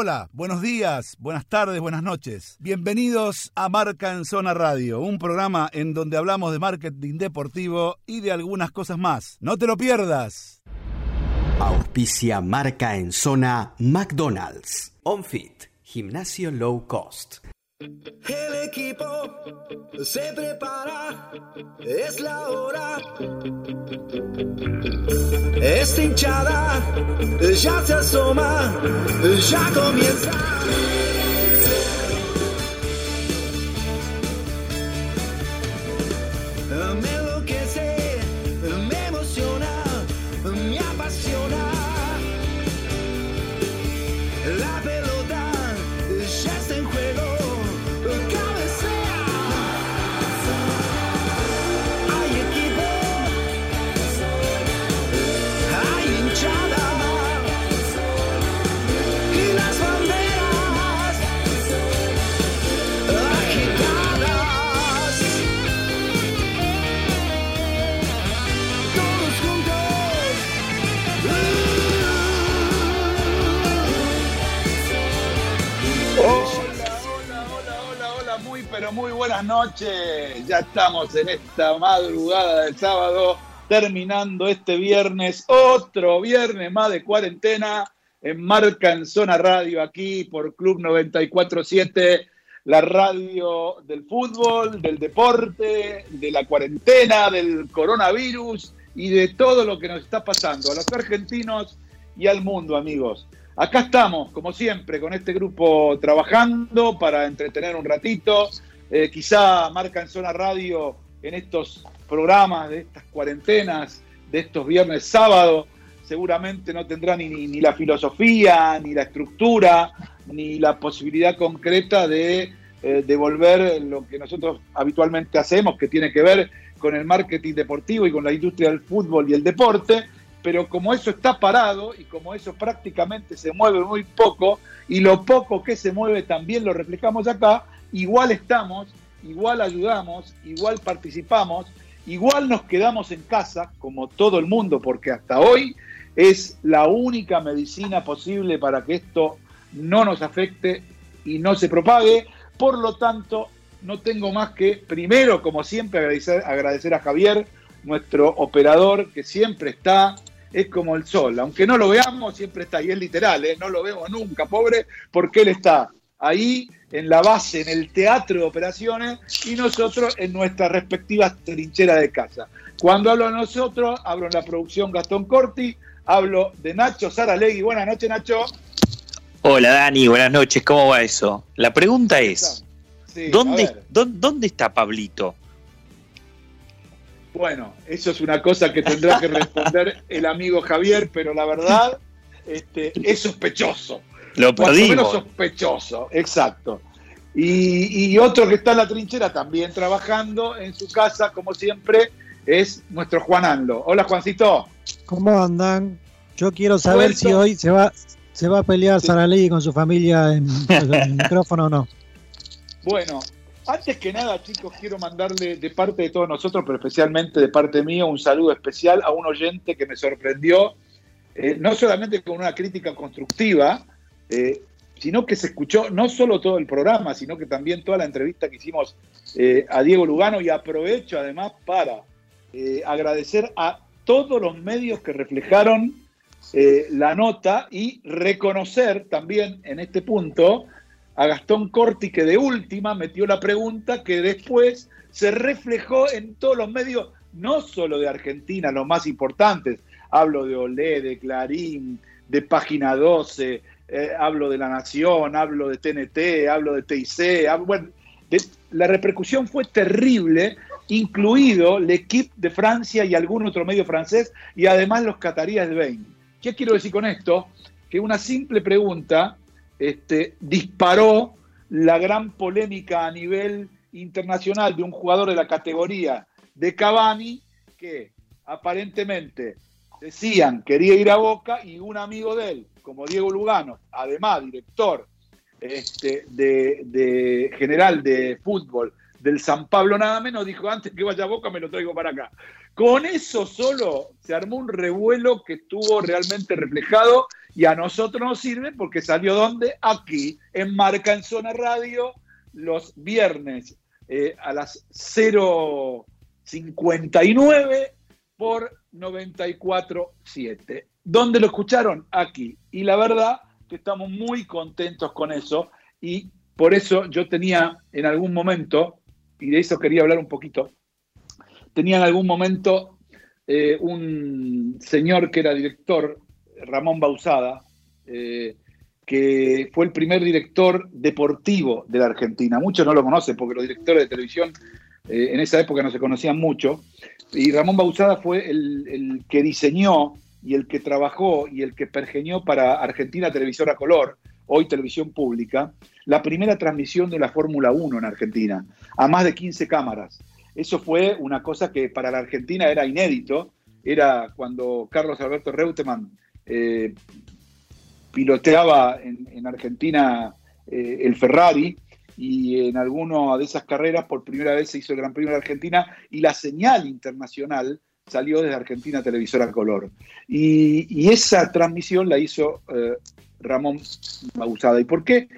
Hola, buenos días, buenas tardes, buenas noches. Bienvenidos a Marca en Zona Radio, un programa en donde hablamos de marketing deportivo y de algunas cosas más. No te lo pierdas. Auspicia Marca en Zona McDonald's. OnFit, gimnasio low cost. El equipo se prepara, es la hora. Esta hinchada ya se asoma, ya comienza. Pero muy buenas noches. Ya estamos en esta madrugada del sábado, terminando este viernes, otro viernes más de cuarentena, en Marca en Zona Radio, aquí por Club 947, la radio del fútbol, del deporte, de la cuarentena, del coronavirus y de todo lo que nos está pasando a los argentinos y al mundo, amigos. Acá estamos, como siempre, con este grupo trabajando para entretener un ratito. Eh, quizá marca en Zona Radio en estos programas de estas cuarentenas, de estos viernes sábado, seguramente no tendrá ni, ni, ni la filosofía, ni la estructura, ni la posibilidad concreta de eh, devolver lo que nosotros habitualmente hacemos, que tiene que ver con el marketing deportivo y con la industria del fútbol y el deporte pero como eso está parado y como eso prácticamente se mueve muy poco, y lo poco que se mueve también lo reflejamos acá, igual estamos, igual ayudamos, igual participamos, igual nos quedamos en casa, como todo el mundo, porque hasta hoy es la única medicina posible para que esto no nos afecte y no se propague. Por lo tanto, no tengo más que, primero, como siempre, agradecer, a Javier, nuestro operador, que siempre está es como el sol, aunque no lo veamos, siempre está, y es literal, ¿eh? no lo vemos nunca, pobre, porque él está ahí en la base, en el teatro de operaciones, y nosotros en nuestras respectivas trincheras de casa. Cuando hablo de nosotros, hablo en la producción Gastón Corti, hablo de Nacho Saralegui. Buenas noches, Nacho. Hola, Dani, buenas noches, ¿cómo va eso? La pregunta es, Sí, ¿dónde, a ver. dónde, dónde está Pablito? Bueno, eso es una cosa que tendrá que responder el amigo Javier, pero la verdad este, es sospechoso. Lo menos perdimos. sospechoso, exacto. Y, y otro que está en la trinchera también trabajando en su casa, como siempre, es nuestro Juan Ando. Hola, Juancito. ¿Cómo andan? Yo quiero saber si hoy se va se va a pelear Saralegui con su familia en, en el micrófono o no. Bueno, antes que nada, chicos, quiero mandarle de parte de todos nosotros, pero especialmente de parte mío, un saludo especial a un oyente que me sorprendió, eh, no solamente con una crítica constructiva, eh, sino que se escuchó no solo todo el programa, sino que también toda la entrevista que hicimos eh, a Diego Lugano y aprovecho además para agradecer a todos los medios que reflejaron la nota y reconocer también en este punto a Gastón Corti que de última metió la pregunta que después se reflejó en todos los medios, no solo de Argentina, los más importantes, hablo de Olé, de Clarín, de Página 12, eh, hablo de La Nación, hablo de TNT, hablo de TIC, bueno, la repercusión fue terrible, incluido l'Equipe de Francia y algún otro medio francés, y además los cataríes de Bain. ¿Qué quiero decir con esto? Que una simple pregunta este, disparó la gran polémica a nivel internacional de un jugador de la categoría de Cavani que aparentemente decían quería ir a Boca y un amigo de él, como Diego Lugano, además director este, de, de general de fútbol del San Pablo nada menos, dijo antes que vaya a Boca me lo traigo para acá. Con eso solo se armó un revuelo que estuvo realmente reflejado Y a nosotros nos sirve porque salió donde? Aquí, en Marca en Zona Radio, los viernes eh, a las 0.59 por 94.7. ¿Dónde lo escucharon? Aquí. Y la verdad que estamos muy contentos con eso y por eso yo tenía en algún momento, y de eso quería hablar un poquito, tenía en algún momento eh, un señor que era director, Ramón Bausada, eh, que fue el primer director deportivo de la Argentina. Muchos no lo conocen porque los directores de televisión eh, en esa época no se conocían mucho. Y Ramón Bausada fue el, el que diseñó y el que trabajó y el que pergeñó para Argentina Televisora Color, hoy televisión pública, la primera transmisión de la Fórmula 1 en Argentina, a más de 15 cámaras. Eso fue una cosa que para la Argentina era inédito, era cuando Carlos Alberto Reutemann eh, piloteaba en, en Argentina eh, el Ferrari y en alguna de esas carreras por primera vez se hizo el Gran Premio de Argentina y la señal internacional salió desde Argentina Televisora Color. Y, esa transmisión la hizo eh, Ramón Bausada. ¿Y por qué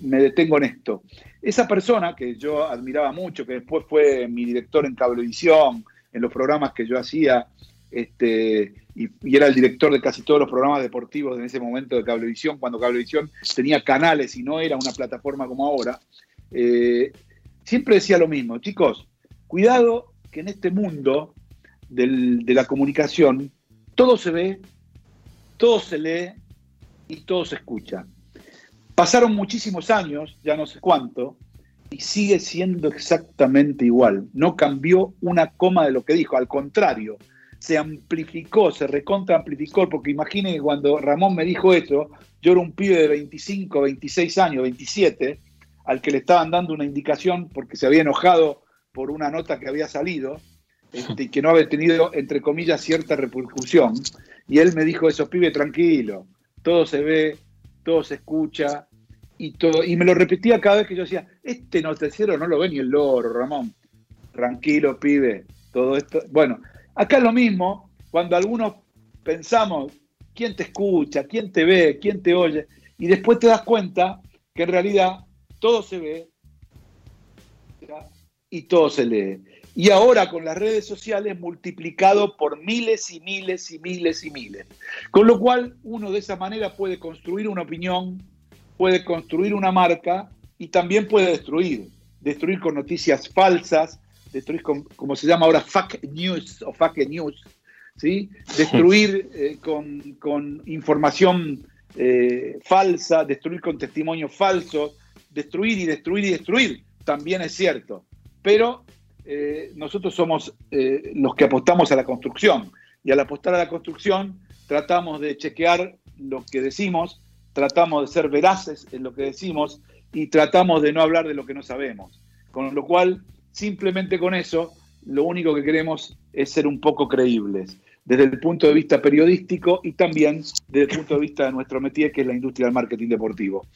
me detengo en esto? Esa persona que yo admiraba mucho, que después fue mi director en Cablevisión, en los programas que yo hacía, este, y, era el director de casi todos los programas deportivos en ese momento de Cablevisión, cuando Cablevisión tenía canales y no era una plataforma como ahora, eh, siempre decía lo mismo, chicos, cuidado que en este mundo del, de la comunicación todo se ve, todo se lee y todo se escucha. Pasaron muchísimos años, ya no sé cuánto, y sigue siendo exactamente igual. No cambió una coma de lo que dijo, al contrario, se amplificó, se recontra amplificó, porque imaginen que cuando Ramón me dijo eso, yo era un pibe de 25, 26 años, 27, al que le estaban dando una indicación porque se había enojado por una nota que había salido este, y que no había tenido, entre comillas, cierta repercusión. Y él me dijo eso, pibe, tranquilo, todo se ve, todo se escucha, y todo, y me lo repetía cada vez que yo decía, este noticiero no lo ve ni el loro, Ramón. Tranquilo, pibe, todo esto. Bueno, acá es lo mismo, cuando algunos pensamos quién te escucha, quién te ve, quién te oye, y después te das cuenta que en realidad todo se ve y todo se lee. Y ahora con las redes sociales multiplicado por miles y miles y miles y miles. Con lo cual uno de esa manera puede construir una opinión, puede construir una marca y también puede destruir. Destruir con noticias falsas, destruir con, como se llama ahora, fake news o fake news, ¿sí? destruir eh, con, con, información eh, falsa, destruir con testimonios falsos, destruir y destruir y destruir, también es cierto. Pero eh, nosotros somos los que apostamos a la construcción y al apostar a la construcción tratamos de chequear lo que decimos, tratamos de ser veraces en lo que decimos y tratamos de no hablar de lo que no sabemos. Con lo cual, simplemente con eso, lo único que queremos es ser un poco creíbles, desde el punto de vista periodístico y también desde el punto de vista de nuestro métier, que es la industria del marketing deportivo.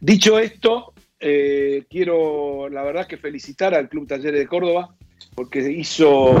Dicho esto, eh, quiero, la verdad, que felicitar al Club Talleres de Córdoba, porque hizo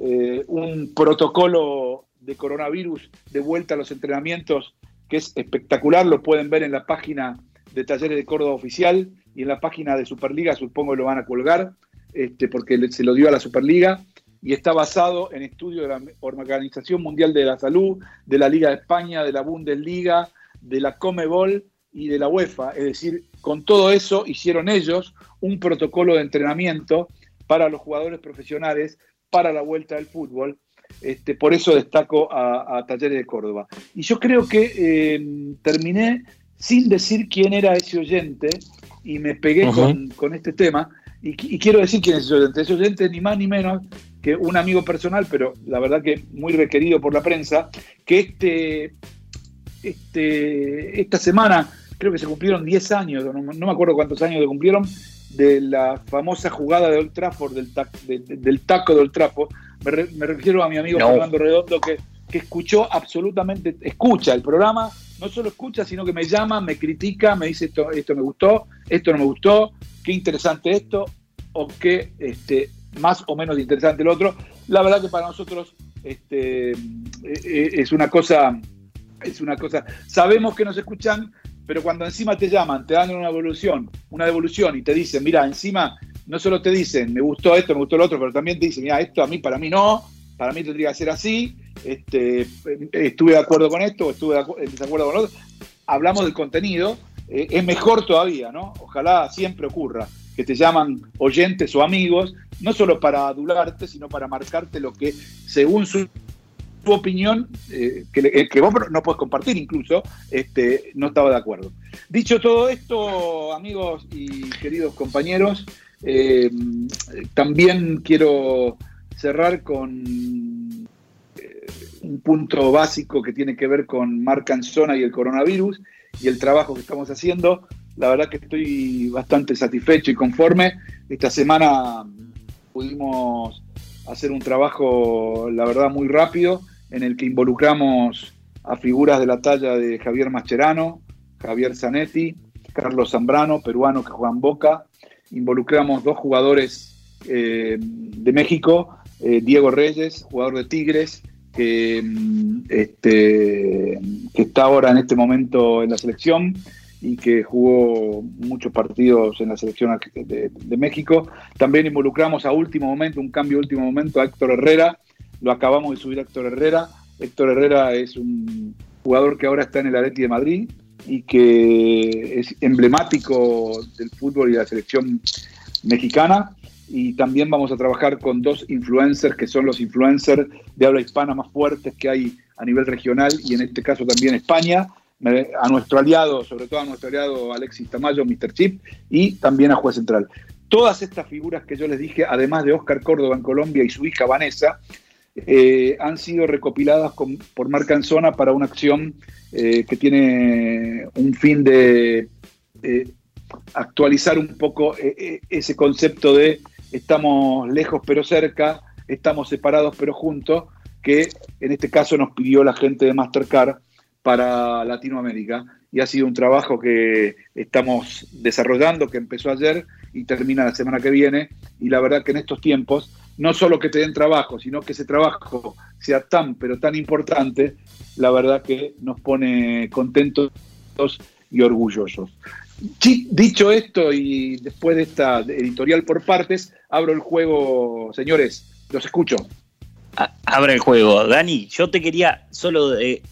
eh, un protocolo de coronavirus de vuelta a los entrenamientos que es espectacular, lo pueden ver en la página de Talleres de Córdoba Oficial y en la página de Superliga, supongo que lo van a colgar, este, porque se lo dio a la Superliga, y está basado en estudios de la Organización Mundial de la Salud, de la Liga de España, de la Bundesliga, de la Comebol y de la UEFA. Es decir, con todo eso hicieron ellos un protocolo de entrenamiento para los jugadores profesionales para la vuelta del fútbol. Este, por eso destaco a, a, Talleres de Córdoba. Y yo creo que eh, terminé sin decir quién era ese oyente y me pegué uh -huh. con, con, este tema. Y, y, quiero decir quién es ese oyente. Ese oyente es ni más ni menos que un amigo personal, pero la verdad que muy requerido por la prensa, que este, este, esta semana creo que se cumplieron 10 años, no, no, me acuerdo cuántos años se cumplieron, de la famosa jugada de Old Trafford, del, tac, de, de, del taco de Old Trafford. Me, re, me refiero a mi amigo no. Fernando Redondo, que, que escuchó absolutamente, escucha el programa, no solo escucha, sino que me llama, me critica, me dice esto, esto me gustó, esto no me gustó, qué interesante esto, o qué este, más o menos interesante el otro. La verdad que para nosotros este, es una cosa es una cosa. Sabemos que nos escuchan, pero cuando encima te llaman, te dan una evolución, una devolución y te dicen, mira, encima no solo te dicen, me gustó esto, me gustó lo otro, pero también te dicen, mira, esto a mí, para mí no, para mí tendría que ser así, este, estuve de acuerdo con esto, o estuve de acu- en desacuerdo con lo otro. Hablamos del contenido, eh, es mejor todavía, ¿no? Ojalá siempre ocurra que te llaman oyentes o amigos, no solo para adularte, sino para marcarte lo que, según su, tu opinión, eh, que, eh, vos no puedes compartir incluso, este, no estaba de acuerdo. Dicho todo esto, amigos y queridos compañeros, eh, también quiero cerrar con eh, un punto básico que tiene que ver con marca en zona y el coronavirus y el trabajo que estamos haciendo. La verdad que estoy bastante satisfecho y conforme. Esta semana pudimos hacer un trabajo, la verdad, muy rápido, en el que involucramos a figuras de la talla de Javier Mascherano, Javier Zanetti, Carlos Zambrano, peruano que juega en Boca. Involucramos dos jugadores eh, de México, eh, Diego Reyes, jugador de Tigres, que, mm, este, que está ahora en este momento en la selección y que jugó muchos partidos en la selección de, México. También involucramos a último momento, un cambio último momento, a Héctor Herrera. Lo acabamos de subir a Héctor Herrera. Héctor Herrera es un jugador que ahora está en el Atleti de Madrid y que es emblemático del fútbol y de la selección mexicana. Y también vamos a trabajar con dos influencers que son los influencers de habla hispana más fuertes que hay a nivel regional y en este caso también España. A nuestro aliado, sobre todo a nuestro aliado Alexis Tamayo, Mr. Chip, y también a Juez Central. Todas estas figuras que yo les dije, además de Oscar Córdoba en Colombia y su hija Vanessa, eh, han sido recopiladas por Marca en Zona para una acción eh, que tiene un fin de actualizar un poco eh, ese concepto de estamos lejos pero cerca, estamos separados pero juntos, que en este caso nos pidió la gente de Mastercard para Latinoamérica. Y ha sido un trabajo que estamos desarrollando, que empezó ayer y termina la semana que viene. Y la verdad que en estos tiempos, no solo que te den trabajo, sino que ese trabajo sea tan, pero tan importante, la verdad que nos pone contentos y orgullosos. Dicho esto y después de esta editorial por partes, abro el juego, señores, los escucho. A- Abra el juego. Dani, yo te quería solo eh,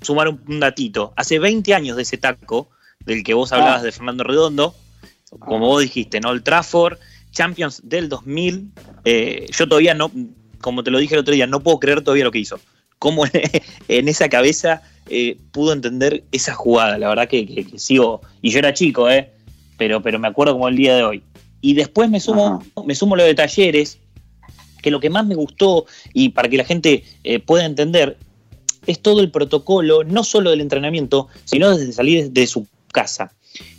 sumar un, un datito. Hace 20 años de ese taco, del que vos hablabas Ah. de Fernando Redondo, como Ah. vos dijiste, ¿no? El Trafford, Champions del 2000. eh, yo todavía no, como te lo dije el otro día, no puedo creer todavía lo que hizo. Cómo en esa cabeza eh, pudo entender esa jugada. La verdad que, que- que sigo. Y yo era chico, ¿eh? Pero, pero me acuerdo como el día de hoy. Y después me sumo, me sumo lo de talleres, que lo que más me gustó, y para que la gente eh, pueda entender, es todo el protocolo, no solo del entrenamiento, sino desde salir de su casa.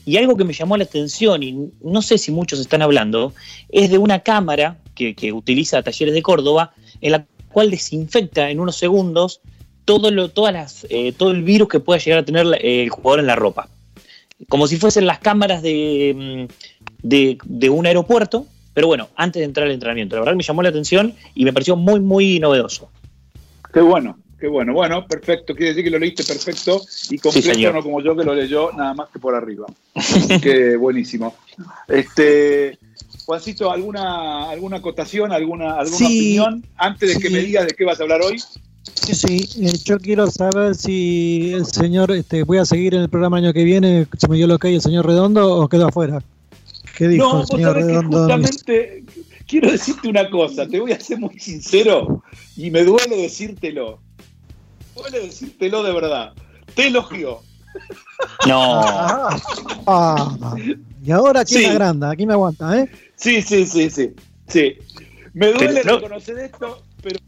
Y algo que me llamó la atención, y no sé si muchos están hablando, es de una cámara que, que utiliza Talleres de Córdoba, en la cual desinfecta en unos segundos todo, lo, todas las, eh, todo el virus que pueda llegar a tener eh, el jugador en la ropa. Como si fuesen las cámaras de, mm, de, de un aeropuerto, pero bueno, antes de entrar al entrenamiento. La verdad que me llamó la atención y me pareció muy, muy novedoso. Qué bueno, qué bueno. Bueno, perfecto. Quiere decir que lo leíste perfecto y completo, no como yo que lo leyó nada más que por arriba. Así que buenísimo. Este, Juancito, ¿alguna, alguna acotación, alguna, alguna Sí, opinión antes de que me digas de qué vas a hablar hoy? Sí, sí, eh, yo quiero saber si el señor, este, voy a seguir en el programa el año que viene, se me dio lo que hay el señor Redondo o quedó afuera. ¿Qué dijo No, el vos señor que justamente quiero decirte una cosa, te voy a ser muy sincero y me duele decírtelo. Duele decírtelo de verdad. Te elogió. No, Ah, ah, y ahora aquí Sí. me agranda, aquí me aguanta, ¿eh? Sí, sí, sí, sí. sí. Me duele Pero no- reconocer esto, pero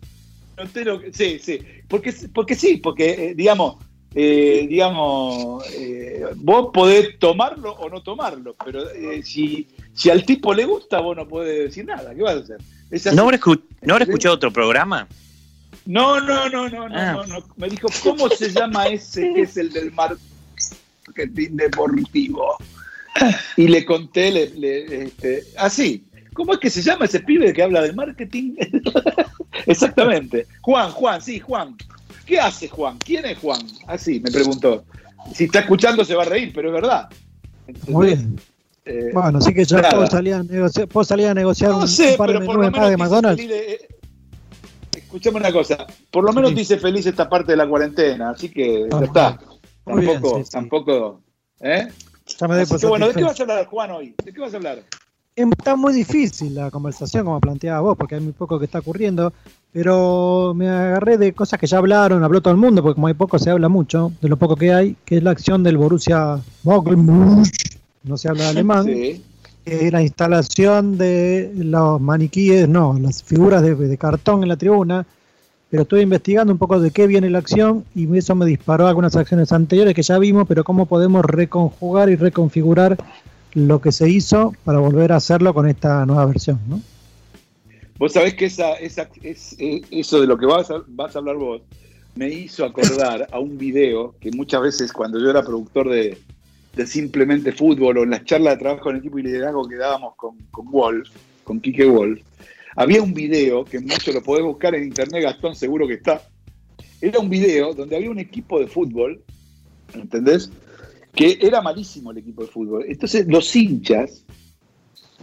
no te lo. Sí, sí. Porque, porque sí, porque, eh, digamos, eh, digamos, eh, vos podés tomarlo o no tomarlo, pero eh, si, si al tipo le gusta, vos no podés decir nada. ¿Qué vas a hacer? Es. ¿no habrá, escu- ¿no habrá escuchado otro programa? No, no, no, no, no, Ah. no, no. Me dijo, ¿cómo se llama ese que es el del marketing deportivo? Y le conté, le, le- este, así. ¿Cómo es que se llama ese pibe que habla del marketing? Exactamente. Juan, Juan, sí, Juan. ¿Qué hace Juan? ¿Quién es Juan? Así me preguntó. Si está escuchando se va a reír, pero es verdad. Muy bien. Eh, Bueno, así que yo nada. puedo salir, a negociar, puedo salir a negociar no un, sé, un par de pero por lo menos más de McDonald's. feliz de- eh, Escuchame una cosa, por lo menos Sí. te hice feliz esta parte de la cuarentena, así que ya Ah, está. Muy bien, Tampoco, sí, sí. tampoco, ¿eh? Ya me doy por que bueno, ¿de qué vas a hablar, Juan, hoy? ¿De qué vas a hablar? Está muy difícil la conversación, como planteaba vos, porque hay muy poco que está ocurriendo, pero me agarré de cosas que ya hablaron, habló todo el mundo, porque como hay poco se habla mucho, de lo poco que hay, que es la acción del Borussia Dortmund, no se habla alemán, Sí. que es la instalación de los maniquíes, no, las figuras de, de cartón en la tribuna, pero estuve investigando un poco de qué viene la acción y eso me disparó algunas acciones anteriores que ya vimos, pero cómo podemos reconjugar y reconfigurar lo que se hizo para volver a hacerlo con esta nueva versión, ¿no? Vos sabés que eh, eso de lo que vas a, hablar vos me hizo acordar a un video que muchas veces cuando yo era productor de, de Simplemente Fútbol o en las charlas de trabajo en equipo y liderazgo que dábamos con, con Wolf, con Quique Wolf, había un video que mucho lo podés buscar en internet, Gastón seguro que está. Era un video donde había un equipo de fútbol, ¿entendés? Que era malísimo el equipo de fútbol. Entonces los hinchas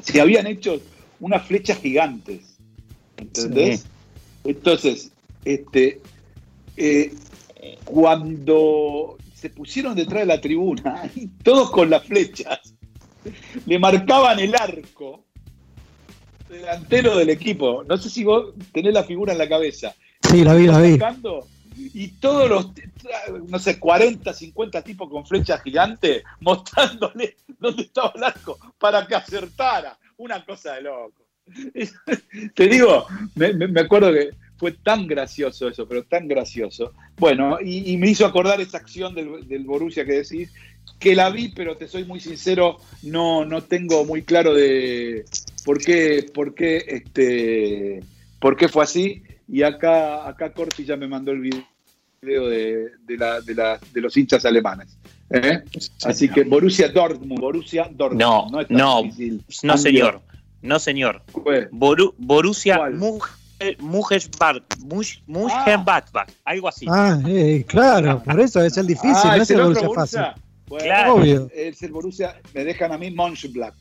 se habían hecho unas flechas gigantes. ¿Entendés? Sí. Entonces, este, eh, cuando se pusieron detrás de la tribuna, todos con las flechas, le marcaban el arco delantero del equipo. No sé si vos tenés la figura en la cabeza. Sí, la vi, la vi. Y todos los, no sé, 40, 50 tipos con flechas gigantes mostrándole dónde estaba el arco para que acertara. Una cosa de loco. Te digo, me, me- me acuerdo que fue tan gracioso eso, pero tan gracioso. Bueno, y, y me hizo acordar esa acción del, del Borussia que decís, que la vi, pero te soy muy sincero, no, no tengo muy claro de por qué, por qué, este, por qué fue así. Y acá, acá Corti ya me mandó el video de, de, la- de la- de los hinchas alemanes. ¿eh? Así que Borussia Dortmund, Borussia Dortmund. No, no, difícil. No, Cambio. señor. No, señor. Fue. Boru- Borussia. Mönchengladbach, algo así. Ah, eh, claro, por eso es el difícil, Ah, no es el Borussia fácil. Bueno, Claro. Obvio. Es el Borussia, me dejan a mí Mönchengladbach.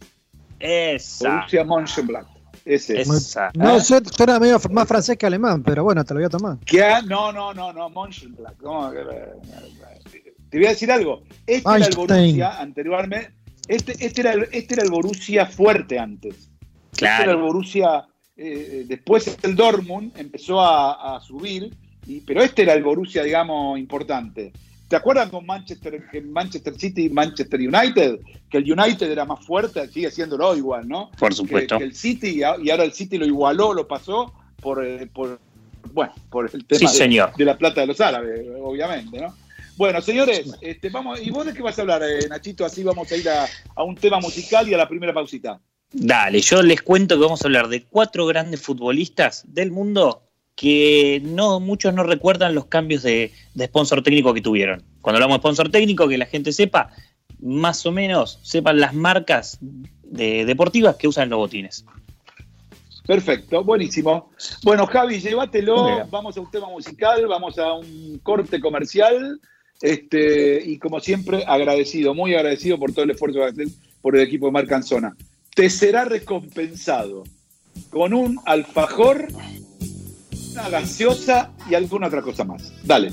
Esa. Borussia Mönchengladbach. Ese. Es- Esa. No, su- suena medio más francés que alemán, pero bueno, te lo voy a tomar. ¿Qué ha- No, no, no, no, Mönchengladbach. ¿Cómo que- Te voy a decir algo. Este era el. Borussia anteriormente. Este, este, era el, este era el Borussia fuerte antes. Este era el Claro. Borussia. eh, después el Dortmund empezó a, a subir, y, pero este era el Borussia, digamos, importante. ¿Te acuerdas con Manchester, que Manchester City y Manchester United? Que el United era más fuerte, sigue siéndolo igual, ¿no? Por supuesto. que el City y ahora el City lo igualó, lo pasó por, eh, por bueno, por el tema Sí, de, señor. de la plata de los árabes, obviamente, ¿no? Bueno, señores, este, vamos, ¿y vos de qué vas a hablar, eh, Nachito? Así vamos a ir a, a un tema musical y a la primera pausita. Dale, yo les cuento que vamos a hablar de cuatro grandes futbolistas del mundo que no muchos no recuerdan los cambios de, de sponsor técnico que tuvieron. Cuando hablamos de sponsor técnico, que la gente sepa, más o menos sepan las marcas de- deportivas que usan los botines. Perfecto, buenísimo. Bueno, Javi, llévatelo, vamos a un tema musical, vamos a un corte comercial. Este, y como siempre, agradecido, muy agradecido por todo el esfuerzo que hacen por el equipo de Marcanzona. Te será recompensado con un alfajor, gaseosa y alguna otra cosa más. Dale.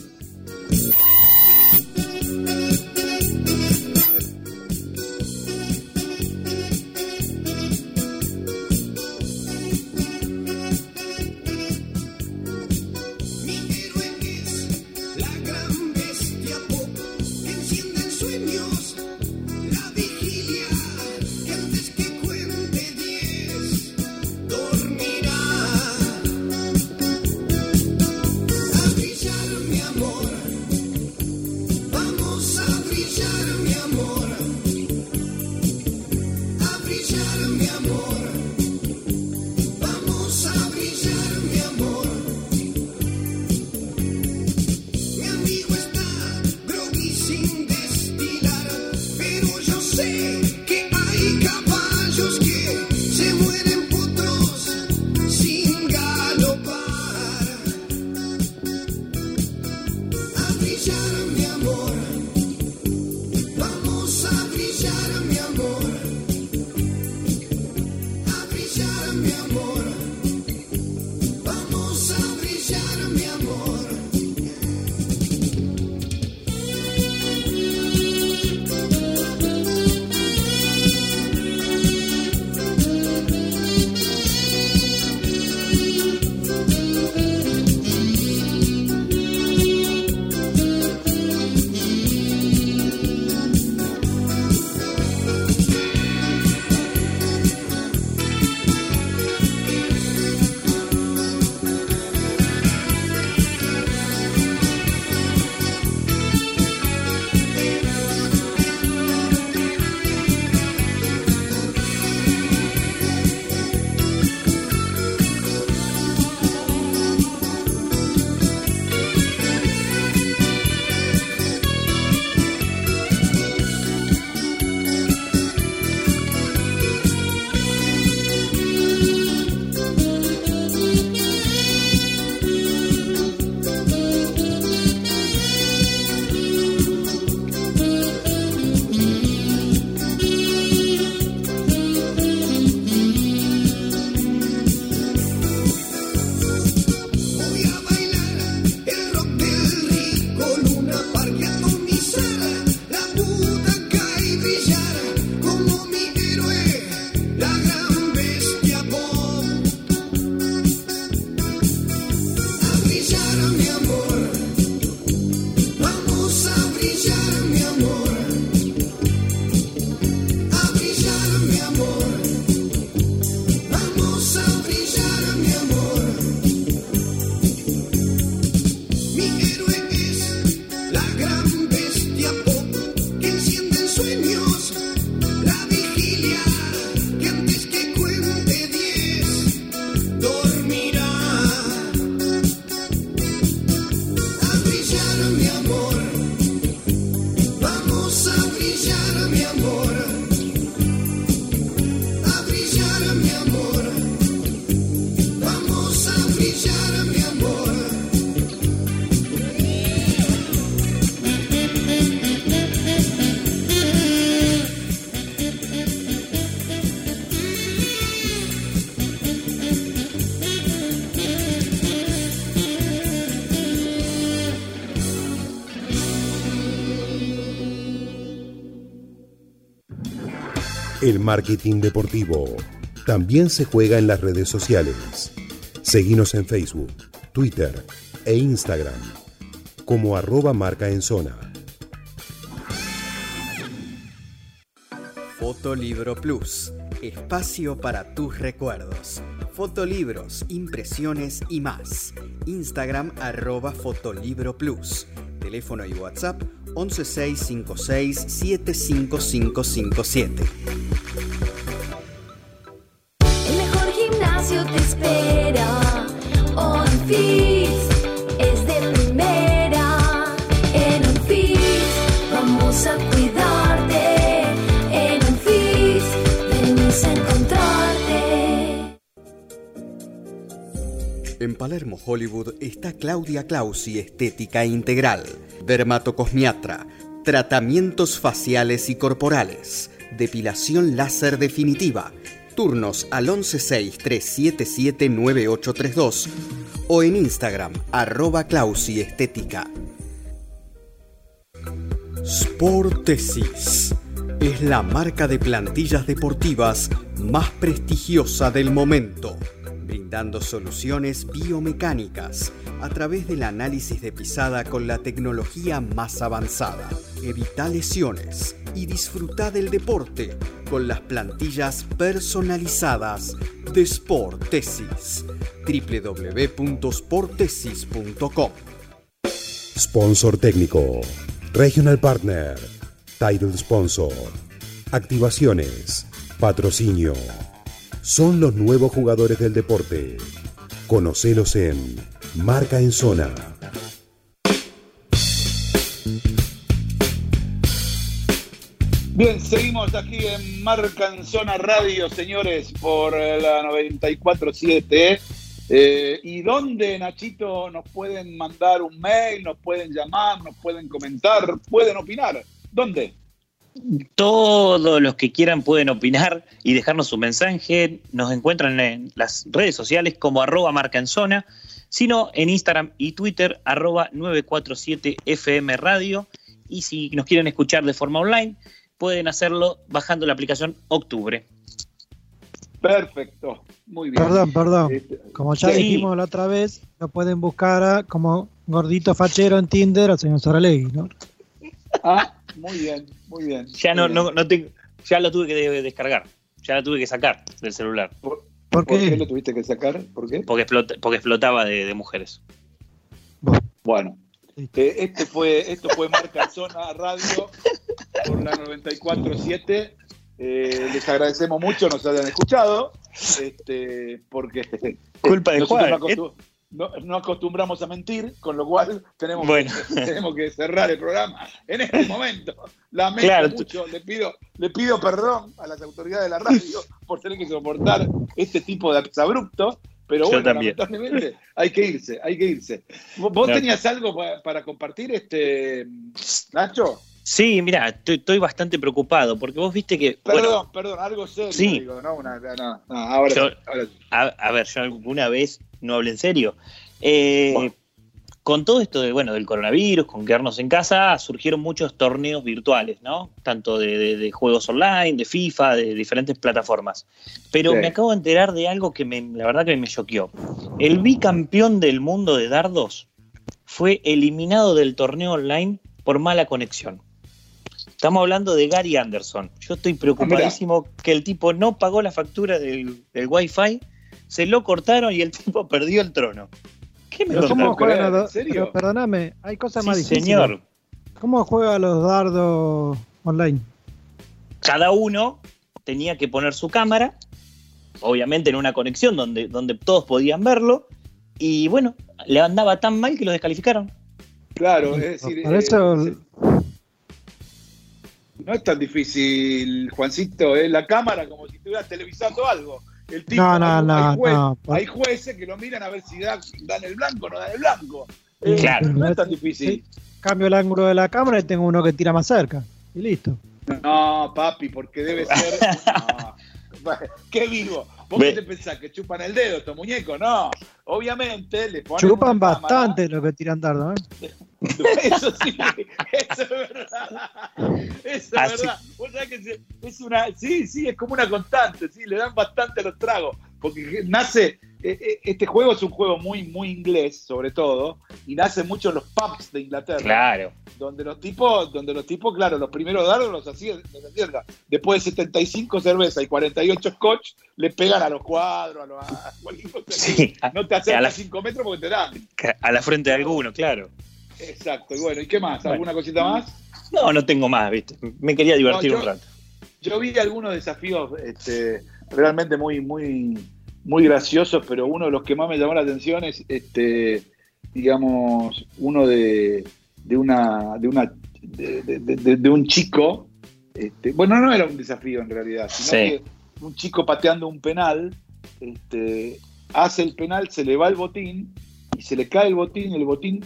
Marketing deportivo también se juega en las redes sociales. Seguimos en Facebook, Twitter e Instagram como arroba marca en zona. Fotolibro Plus, espacio para tus recuerdos. Fotolibros, impresiones y más. Instagram arroba Fotolibro Plus. Teléfono y WhatsApp 11656 75557. Palermo, Hollywood, está Claudia Clausi Estética Integral, dermatocosmiatra, tratamientos faciales y corporales, depilación láser definitiva, turnos al 116-377-9832 o en Instagram, arroba Clausi Estética. Sportesis es la marca de plantillas deportivas más prestigiosa del momento, brindando soluciones biomecánicas a través del análisis de pisada con la tecnología más avanzada. Evita lesiones y disfruta del deporte con las plantillas personalizadas de Sportesis. www.sportesis.com Sponsor técnico. Regional Partner. Title Sponsor. Activaciones. Patrocinio. Son los nuevos jugadores del deporte. Conocelos en Marca en Zona. Bien, seguimos aquí en Marca en Zona Radio, señores, por la 94.7. Eh, ¿Y dónde, Nachito, nos pueden mandar un mail, nos pueden llamar, nos pueden comentar, pueden opinar? ¿Dónde? Todos los que quieran pueden opinar y dejarnos su mensaje. Nos encuentran en las redes sociales como arroba marca en zona, sino en Instagram y Twitter arroba 947FM Radio. Y si nos quieren escuchar de forma online, pueden hacerlo bajando la aplicación Octubre. Perfecto, muy bien. Perdón, perdón. Este, Como ya Sí. dijimos la otra vez, lo pueden buscar a- como gordito fachero en Tinder al señor Saralegui, ¿no? ah, muy bien, muy bien. Ya no, no, no tengo- ya lo tuve que de- descargar, ya lo tuve que sacar del celular, ¿Por, ¿Por por qué lo tuviste que sacar? ¿Por qué? porque, explota- porque explotaba de, de mujeres. Bueno, eh, este fue, esto fue Marca Zona Radio por la 94.7. Eh, les agradecemos mucho nos hayan escuchado, este, porque Culpa de Juan, no, no- no acostumbramos a mentir, con lo cual tenemos, Bueno. que, tenemos que cerrar el programa en este momento. Lamento Claro, mucho, le pido, le pido perdón a las autoridades de la radio por tener que soportar este tipo de abrupto, pero bueno, también. lamentablemente hay que irse, hay que irse. ¿Vos No. tenías algo pa- para compartir, este Nacho? Sí, mira, estoy, estoy bastante preocupado porque vos viste que, Perdón, bueno, perdón, algo serio, Sí. digo, no, una, no, no, ahora, Yo- ahora a, a ver, yo alguna vez no hablé en serio. Eh, Bueno. Con todo esto de, bueno, del coronavirus, con quedarnos en casa, surgieron muchos torneos virtuales, ¿no? Tanto de, de- de juegos online, de FIFA, de diferentes plataformas. Pero Sí. me acabo de enterar de algo que me, la verdad que me choqueó. El bicampeón del mundo de dardos fue eliminado del torneo online por mala conexión. Estamos hablando de Gary Anderson. Yo estoy preocupadísimo que el tipo no pagó la factura del, del Wi-Fi, se lo cortaron y el tipo perdió el trono. ¿Qué me ¿cómo juegan ¿En los pero perdóname, hay cosas más difíciles. señor. ¿Cómo juega los dardos online? Cada uno tenía que poner su cámara, obviamente en una conexión donde, donde todos podían verlo, y bueno, le andaba tan mal que lo descalificaron. Claro, es decir, Por eh, eso- sí. No es tan difícil, Juancito, es la cámara como si estuvieras televisando algo. El tipo, No, no, hay, no, hay juez- no, por- hay jueces que lo miran a ver si da- dan el blanco o no dan el blanco. Eh, Claro. No es tan difícil. Cambio el ángulo de la cámara y tengo uno que tira más cerca. Y listo. No, papi, porque debe ser. No. ¿Qué vivo? ¿Vos Ve- qué te pensás? ¿Que chupan el dedo estos muñecos? No. Obviamente le ponen. Chupan una cámara. bastante los que tiran dardo, ¿eh? Eso sí, eso es verdad. Eso es Así. verdad. Vos sabés que es una. Sí, sí, es como una constante, sí, le dan bastante a los tragos. Porque nace. eh, eh, Este juego es un juego muy, muy inglés, sobre todo, y nace mucho en los pubs de Inglaterra Claro. donde los tipos, donde los tipos, claro, los primeros dardos los hacían, los hacían después de 75 cervezas y 48 scotch, le pegan a los cuadros, a, los, a cualquier cosa. Sí, a, No te a acercas la- 5 metros porque te dan. a la frente de alguno, claro. Exacto. Y bueno, ¿y qué más? Bueno. ¿Alguna cosita más? No, no tengo más, ¿viste? Me quería divertir No, yo- un rato. Yo vi algunos desafíos este, realmente muy, muy, muy graciosos, pero uno de los que más me llamó la atención es, este, digamos, uno de, de una, de una, de, de- de- de un chico. Este, bueno, no era un desafío en realidad, sino Sí. que un chico pateando un penal, este, hace el penal, se le va el botín y se le cae el botín, y el botín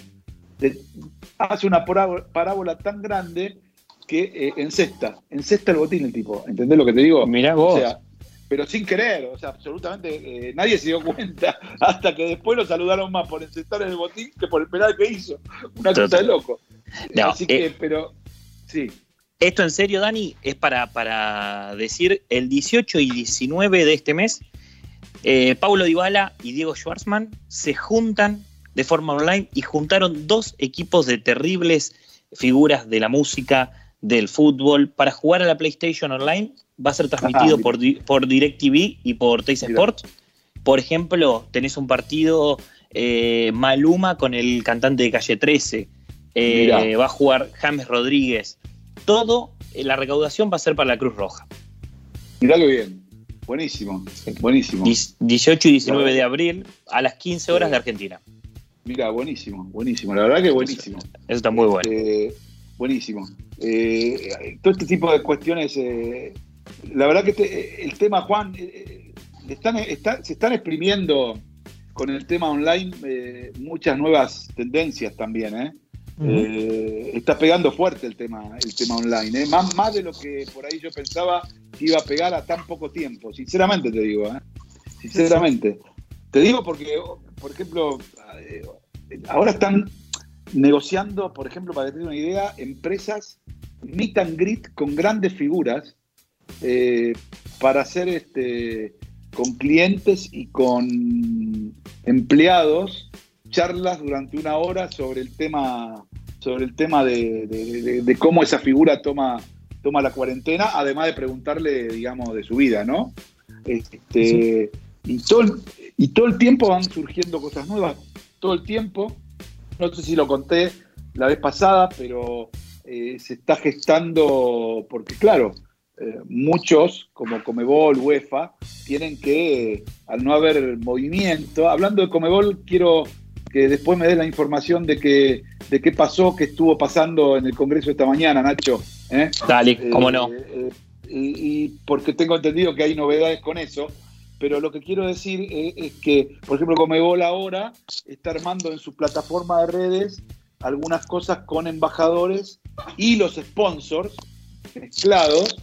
hace una parábola, tan grande que eh, encesta, encesta el botín el tipo, ¿entendés lo que te digo? Mirá O vos. sea, pero sin querer, o sea, absolutamente eh, nadie se dio cuenta hasta que después lo saludaron más por encestar el botín que por el penal que hizo. Una cosa de loco. No, Así que, eh, pero, sí, Esto en serio, Dani, es para, para decir el 18 y 19 de este mes, eh, Paulo Dybala y Diego Schwartzman se juntan de forma online y juntaron dos equipos de terribles figuras de la música, del fútbol, para jugar a la PlayStation Online. Va a ser transmitido Ah, por, por DirecTV y por Teis Mira. Sport. Por ejemplo, tenés un partido eh, Maluma con el cantante de Calle 13. Eh, va a jugar James Rodríguez. Todo, eh, la recaudación va a ser para la Cruz Roja. mirá que bien. Buenísimo, buenísimo. Diez- 18 y 19 Bueno. de abril a las 15 horas de Argentina. Mirá, buenísimo, buenísimo. La verdad que buenísimo. Eso está muy bueno. Eh, buenísimo. Eh, todo este tipo de cuestiones, eh, la verdad que este- el tema, Juan, eh, están, está- se están exprimiendo con el tema online eh, muchas nuevas tendencias también. ¿eh? Eh, está pegando fuerte el tema, el tema online, ¿eh? más, más de lo que por ahí yo pensaba que iba a pegar a tan poco tiempo, sinceramente te digo, ¿eh? sinceramente. Te digo porque, por ejemplo, eh, ahora están negociando, por ejemplo, para que te dé una idea, empresas meet and greet con grandes figuras eh, para hacer este, con clientes y con empleados charlas durante una hora sobre el tema sobre el tema de, de- de- de cómo esa figura toma, toma la cuarentena, además de preguntarle, digamos, de su vida, ¿no? Este, y, todo y todo el tiempo van surgiendo cosas nuevas, todo el tiempo. No sé si lo conté la vez pasada, pero eh, se está gestando, porque claro, eh, muchos, como Comebol, UEFA, tienen que, eh, al no haber movimiento, hablando de Comebol, quiero que después me des la información de que de qué pasó, qué estuvo pasando en el Congreso esta mañana, Nacho. ¿eh? Dale, cómo no. Y, y porque tengo entendido que hay novedades con eso, pero lo que quiero decir eh, es, que, por ejemplo, Comebol ahora está armando en su plataforma de redes algunas cosas con embajadores y los sponsors mezclados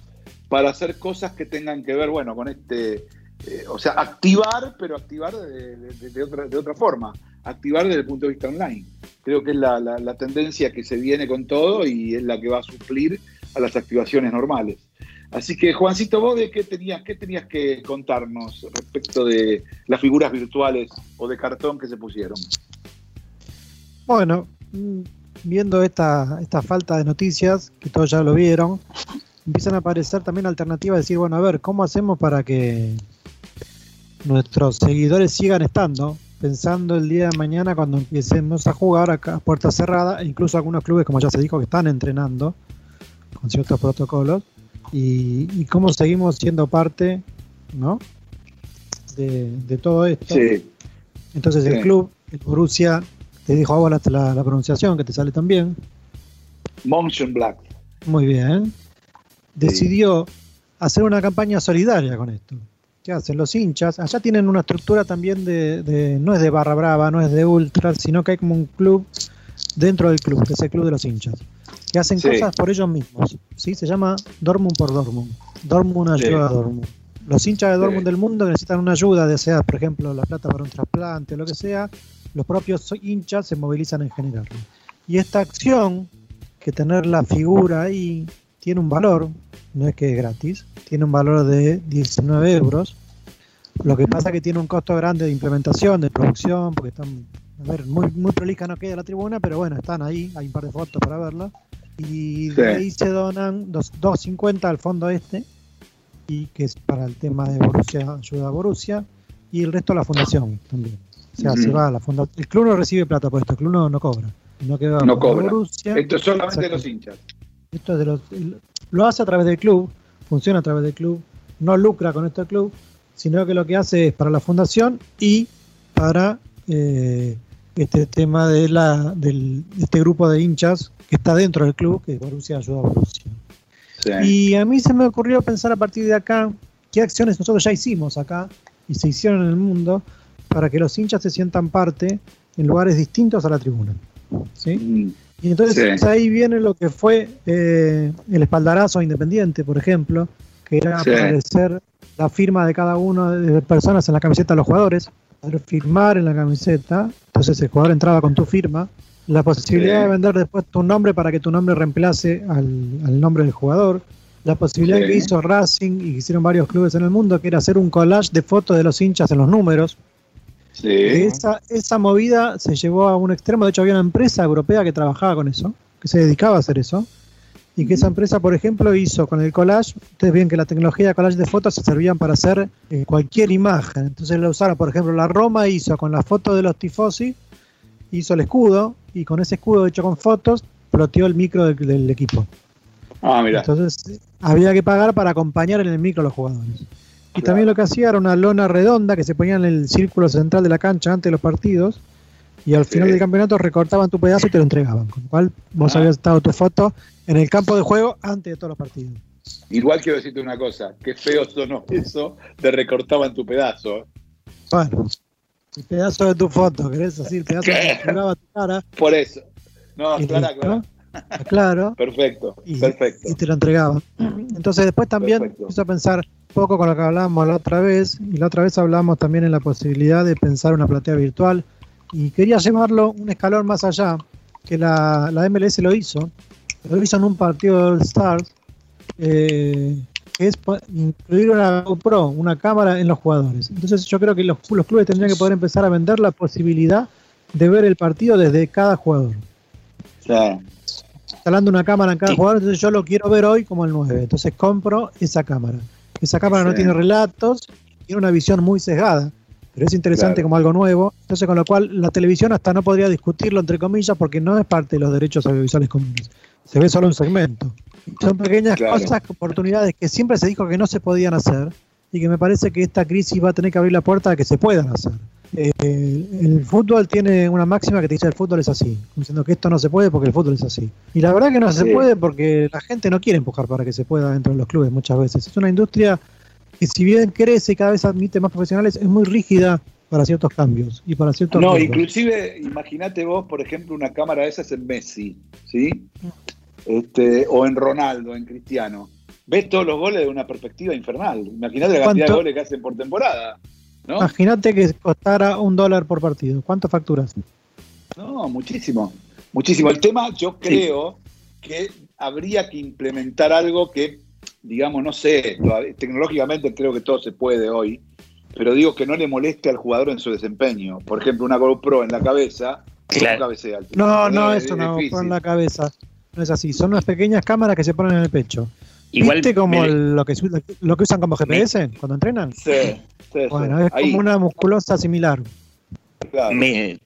para hacer cosas que tengan que ver, bueno, con este, eh, o sea, activar, pero activar de, otra, de otra forma, activar desde el punto de vista online. Creo que es la tendencia que se viene con todo y es la que va a suplir a las activaciones normales. Así que, Juancito, vos de qué tenías, qué tenías que contarnos respecto de las figuras virtuales o de cartón que se pusieron. Bueno, mm, viendo esta, esta falta de noticias, que todos ya lo vieron, empiezan a aparecer también alternativas de decir, bueno, a ver, ¿cómo hacemos para que nuestros seguidores sigan estando? Pensando el día de mañana cuando empecemos a jugar a puerta cerrada, e incluso algunos clubes, como ya se dijo, que están entrenando con ciertos protocolos, y, y cómo seguimos siendo parte, ¿no? De, de todo esto. Sí, Entonces el Sí. club, el Borussia, te dijo ahora la, la pronunciación que te sale también. Black. Muy bien. Decidió hacer una campaña solidaria con esto. ¿Qué hacen los hinchas? Allá tienen una estructura también de, de- no es de barra brava, no es de ultra, sino que hay como un club dentro del club, que es el club de los hinchas, que hacen Sí. cosas por ellos mismos. ¿sí? Se llama Dortmund por Dortmund. Dortmund ayuda a Dortmund. Los hinchas de Dortmund del mundo que necesitan una ayuda, ya sea, por ejemplo, la plata para un trasplante o lo que sea, los propios hinchas se movilizan en generarlo. Y esta acción, que tener la figura ahí, tiene un valor, no es que es gratis, tiene un valor de 19 euros. Lo que pasa es que tiene un costo grande de implementación, de producción, porque están, a ver, muy, muy prolija no queda la tribuna, pero bueno, están ahí, hay un par de fotos para verla. Y Sí. de ahí se donan dos- 2.50 al fondo este, y que es para el tema de Borussia, ayuda a Borussia, y el resto a la fundación también. O sea, se va a la fundación. El club no recibe plata por esto, el club no, no cobra. sino que No cobra. Borussia. Esto es solamente de los hinchas. Esto es de los, lo hace a través del club, funciona a través del club, no lucra con este club, sino que lo que hace es para la fundación y para eh, este tema de la del, de este grupo de hinchas que está dentro del club, que Borussia ayuda a Borussia. Sí. Y a mí se me ocurrió pensar a partir de acá qué acciones nosotros ya hicimos acá y se hicieron en el mundo para que los hinchas se sientan parte en lugares distintos a la tribuna. ¿sí? Y entonces Sí. ahí viene lo que fue eh, el espaldarazo independiente, por ejemplo, que era aparecer la firma de cada uno de personas en la camiseta de los jugadores, firmar en la camiseta, entonces el jugador entraba con tu firma, la posibilidad Sí. de vender después tu nombre para que tu nombre reemplace al, al nombre del jugador, la posibilidad Sí. que hizo Racing y que hicieron varios clubes en el mundo, que era hacer un collage de fotos de los hinchas en los números, Sí. esa, esa movida se llevó a un extremo. De hecho, había una empresa europea que trabajaba con eso, que se dedicaba a hacer eso. Y que esa empresa, por ejemplo, hizo con el collage. Ustedes ven que la tecnología de collage de fotos se servían para hacer eh, cualquier imagen. Entonces la usaron, por ejemplo, la Roma hizo con la foto de los tifosi, hizo el escudo. Y con ese escudo hecho con fotos, ploteó el micro del, del equipo. Ah, mira. Entonces había que pagar para acompañar en el micro a los jugadores. Y también lo que hacía era una lona redonda que se ponía en el círculo central de la cancha antes de los partidos. Y al final Sí. del campeonato recortaban tu pedazo y te lo entregaban. Con lo cual vos Ah. habías estado tu foto en el campo de juego antes de todos los partidos. Igual quiero decirte una cosa, qué feo sonó eso de recortaban tu pedazo. Bueno, el pedazo de tu foto, ¿querés decir? El pedazo que ¿Qué? capturaba tu cara. Por eso. No, y clara, listo. clara. Claro. Perfecto, y, perfecto. y te lo entregaban. Entonces después también Perfecto. empiezo a pensar un poco con lo que hablábamos la otra vez, y la otra vez hablamos también en la posibilidad de pensar una platea virtual, y quería llevarlo un escalón más allá, que la, la MLS lo hizo, lo hizo en un partido de All Stars, eh, que es incluir una GoPro, una cámara en los jugadores. Entonces yo creo que los, los clubes tendrían que poder empezar a vender la posibilidad de ver el partido desde cada jugador Sí. instalando una cámara en cada Sí. jugador, entonces yo lo quiero ver hoy como el 9. Entonces compro esa cámara. Esa cámara no tiene relatos, tiene una visión muy sesgada, pero es interesante Claro. como algo nuevo. Entonces, con lo cual la televisión hasta no podría discutirlo, entre comillas, porque no es parte de los derechos audiovisuales comunes. Se ve solo un segmento. Son pequeñas Claro. cosas, oportunidades que siempre se dijo que no se podían hacer y que me parece que esta crisis va a tener que abrir la puerta a que se puedan hacer. Eh, el fútbol tiene una máxima que te dice el fútbol es así, diciendo que esto no se puede porque el fútbol es así. Y la verdad que no se puede porque la gente no quiere empujar para que se pueda dentro de los clubes muchas veces. Es una industria que si bien crece y cada vez admite más profesionales, es muy rígida para ciertos cambios y para ciertos No, riesgos. inclusive, imagínate vos, por ejemplo, una cámara de esas en Messi, ¿sí? Este, o en Ronaldo, en Cristiano. Ves todos los goles de una perspectiva infernal. Imagínate la cantidad de goles que hacen por temporada. ¿No? Imagínate que costara un dólar por partido. ¿Cuánto facturas? No, muchísimo. Muchísimo. El tema, yo creo que habría que implementar algo que, digamos, no sé, tecnológicamente creo que todo se puede hoy, pero digo que no le moleste al jugador en su desempeño. Por ejemplo, una GoPro en la cabeza, Claro. no cabecea al No, no, Es- eso es no, difícil. pon la cabeza. No es así. Son unas pequeñas cámaras que se ponen en el pecho. Igual ¿Viste como me- el- lo, que, lo que usan como GPS cuando entrenan? Sí, sí, sí. Bueno, es Ahí, como una musculosa similar. claro. Me-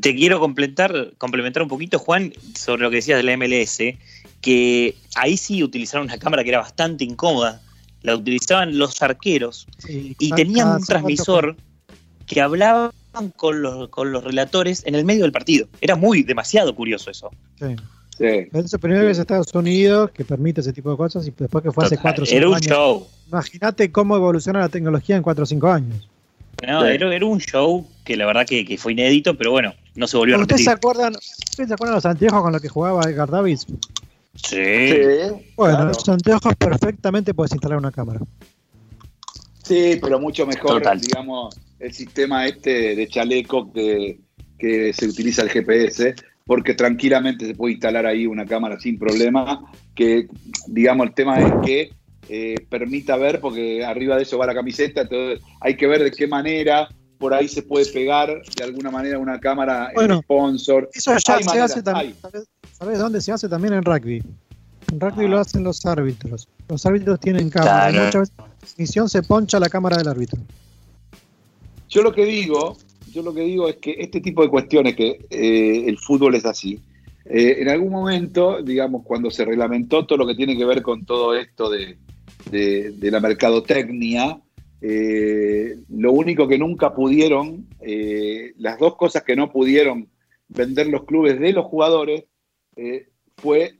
te quiero complementar, complementar un poquito, Juan, sobre lo que decías de la MLS, que ahí sí utilizaron una cámara que era bastante incómoda. La utilizaban los arqueros Sí, y tenían cada un transmisor que hablaban con los, con los relatores en el medio del partido. Era muy demasiado curioso eso. Sí. Sí. Eso primero es Estados Unidos, que permite ese tipo de cosas, y después que fue hace Total, 4 o 5 era un años. show. Imagínate cómo evoluciona la tecnología en 4 o 5 años. No, Sí. era, era un show que la verdad que, que fue inédito, pero bueno, no se volvió a ¿Ustedes repetir. se acuerdan, ¿ustedes se acuerdan los anteojos con los que jugaba Edgar Davis? Sí. Sí, Bueno, claro. esos anteojos perfectamente puedes instalar una cámara. Sí, pero mucho mejor, Total. digamos, el sistema este de chaleco que, que se utiliza el GPS, porque tranquilamente se puede instalar ahí una cámara sin problema, que, digamos, el tema es que eh, permita ver, porque arriba de eso va la camiseta, entonces hay que ver de qué manera por ahí se puede pegar de alguna manera una cámara en Bueno, sponsor. Eso ya Hay se hace también. hay. ¿sabes, dónde se hace? También en rugby. En rugby Ah. lo hacen los árbitros. Los árbitros tienen cámara. y Claro. Muchas veces en la transmisión se poncha la cámara del árbitro. Yo lo que digo, yo lo que digo es que este tipo de cuestiones que eh, el fútbol es así. eh, en algún momento, digamos, cuando se reglamentó todo lo que tiene que ver con todo esto de, de- de la mercadotecnia, eh, lo único que nunca pudieron, eh, las dos cosas que no pudieron vender los clubes de los jugadores, eh, fue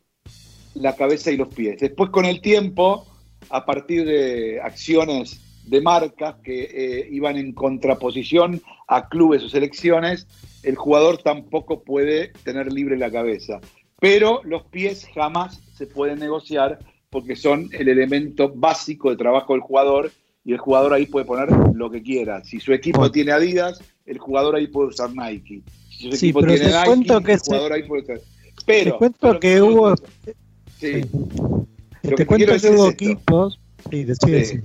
la cabeza y los pies. Después con el tiempo, a partir de acciones de marcas que iban en contraposición a clubes o selecciones, el jugador tampoco puede tener libre la cabeza. Pero los pies jamás se pueden negociar porque son el elemento básico de trabajo del jugador y el jugador ahí puede poner lo que quiera. Si su equipo Bueno. tiene Adidas, el jugador ahí puede usar Nike. Si su Sí, equipo pero tiene Nike, el se- jugador ahí puede usar. Pero, te cuento que hubo, Sí. Lo te que cuento que hubo equipos. Sí, decí.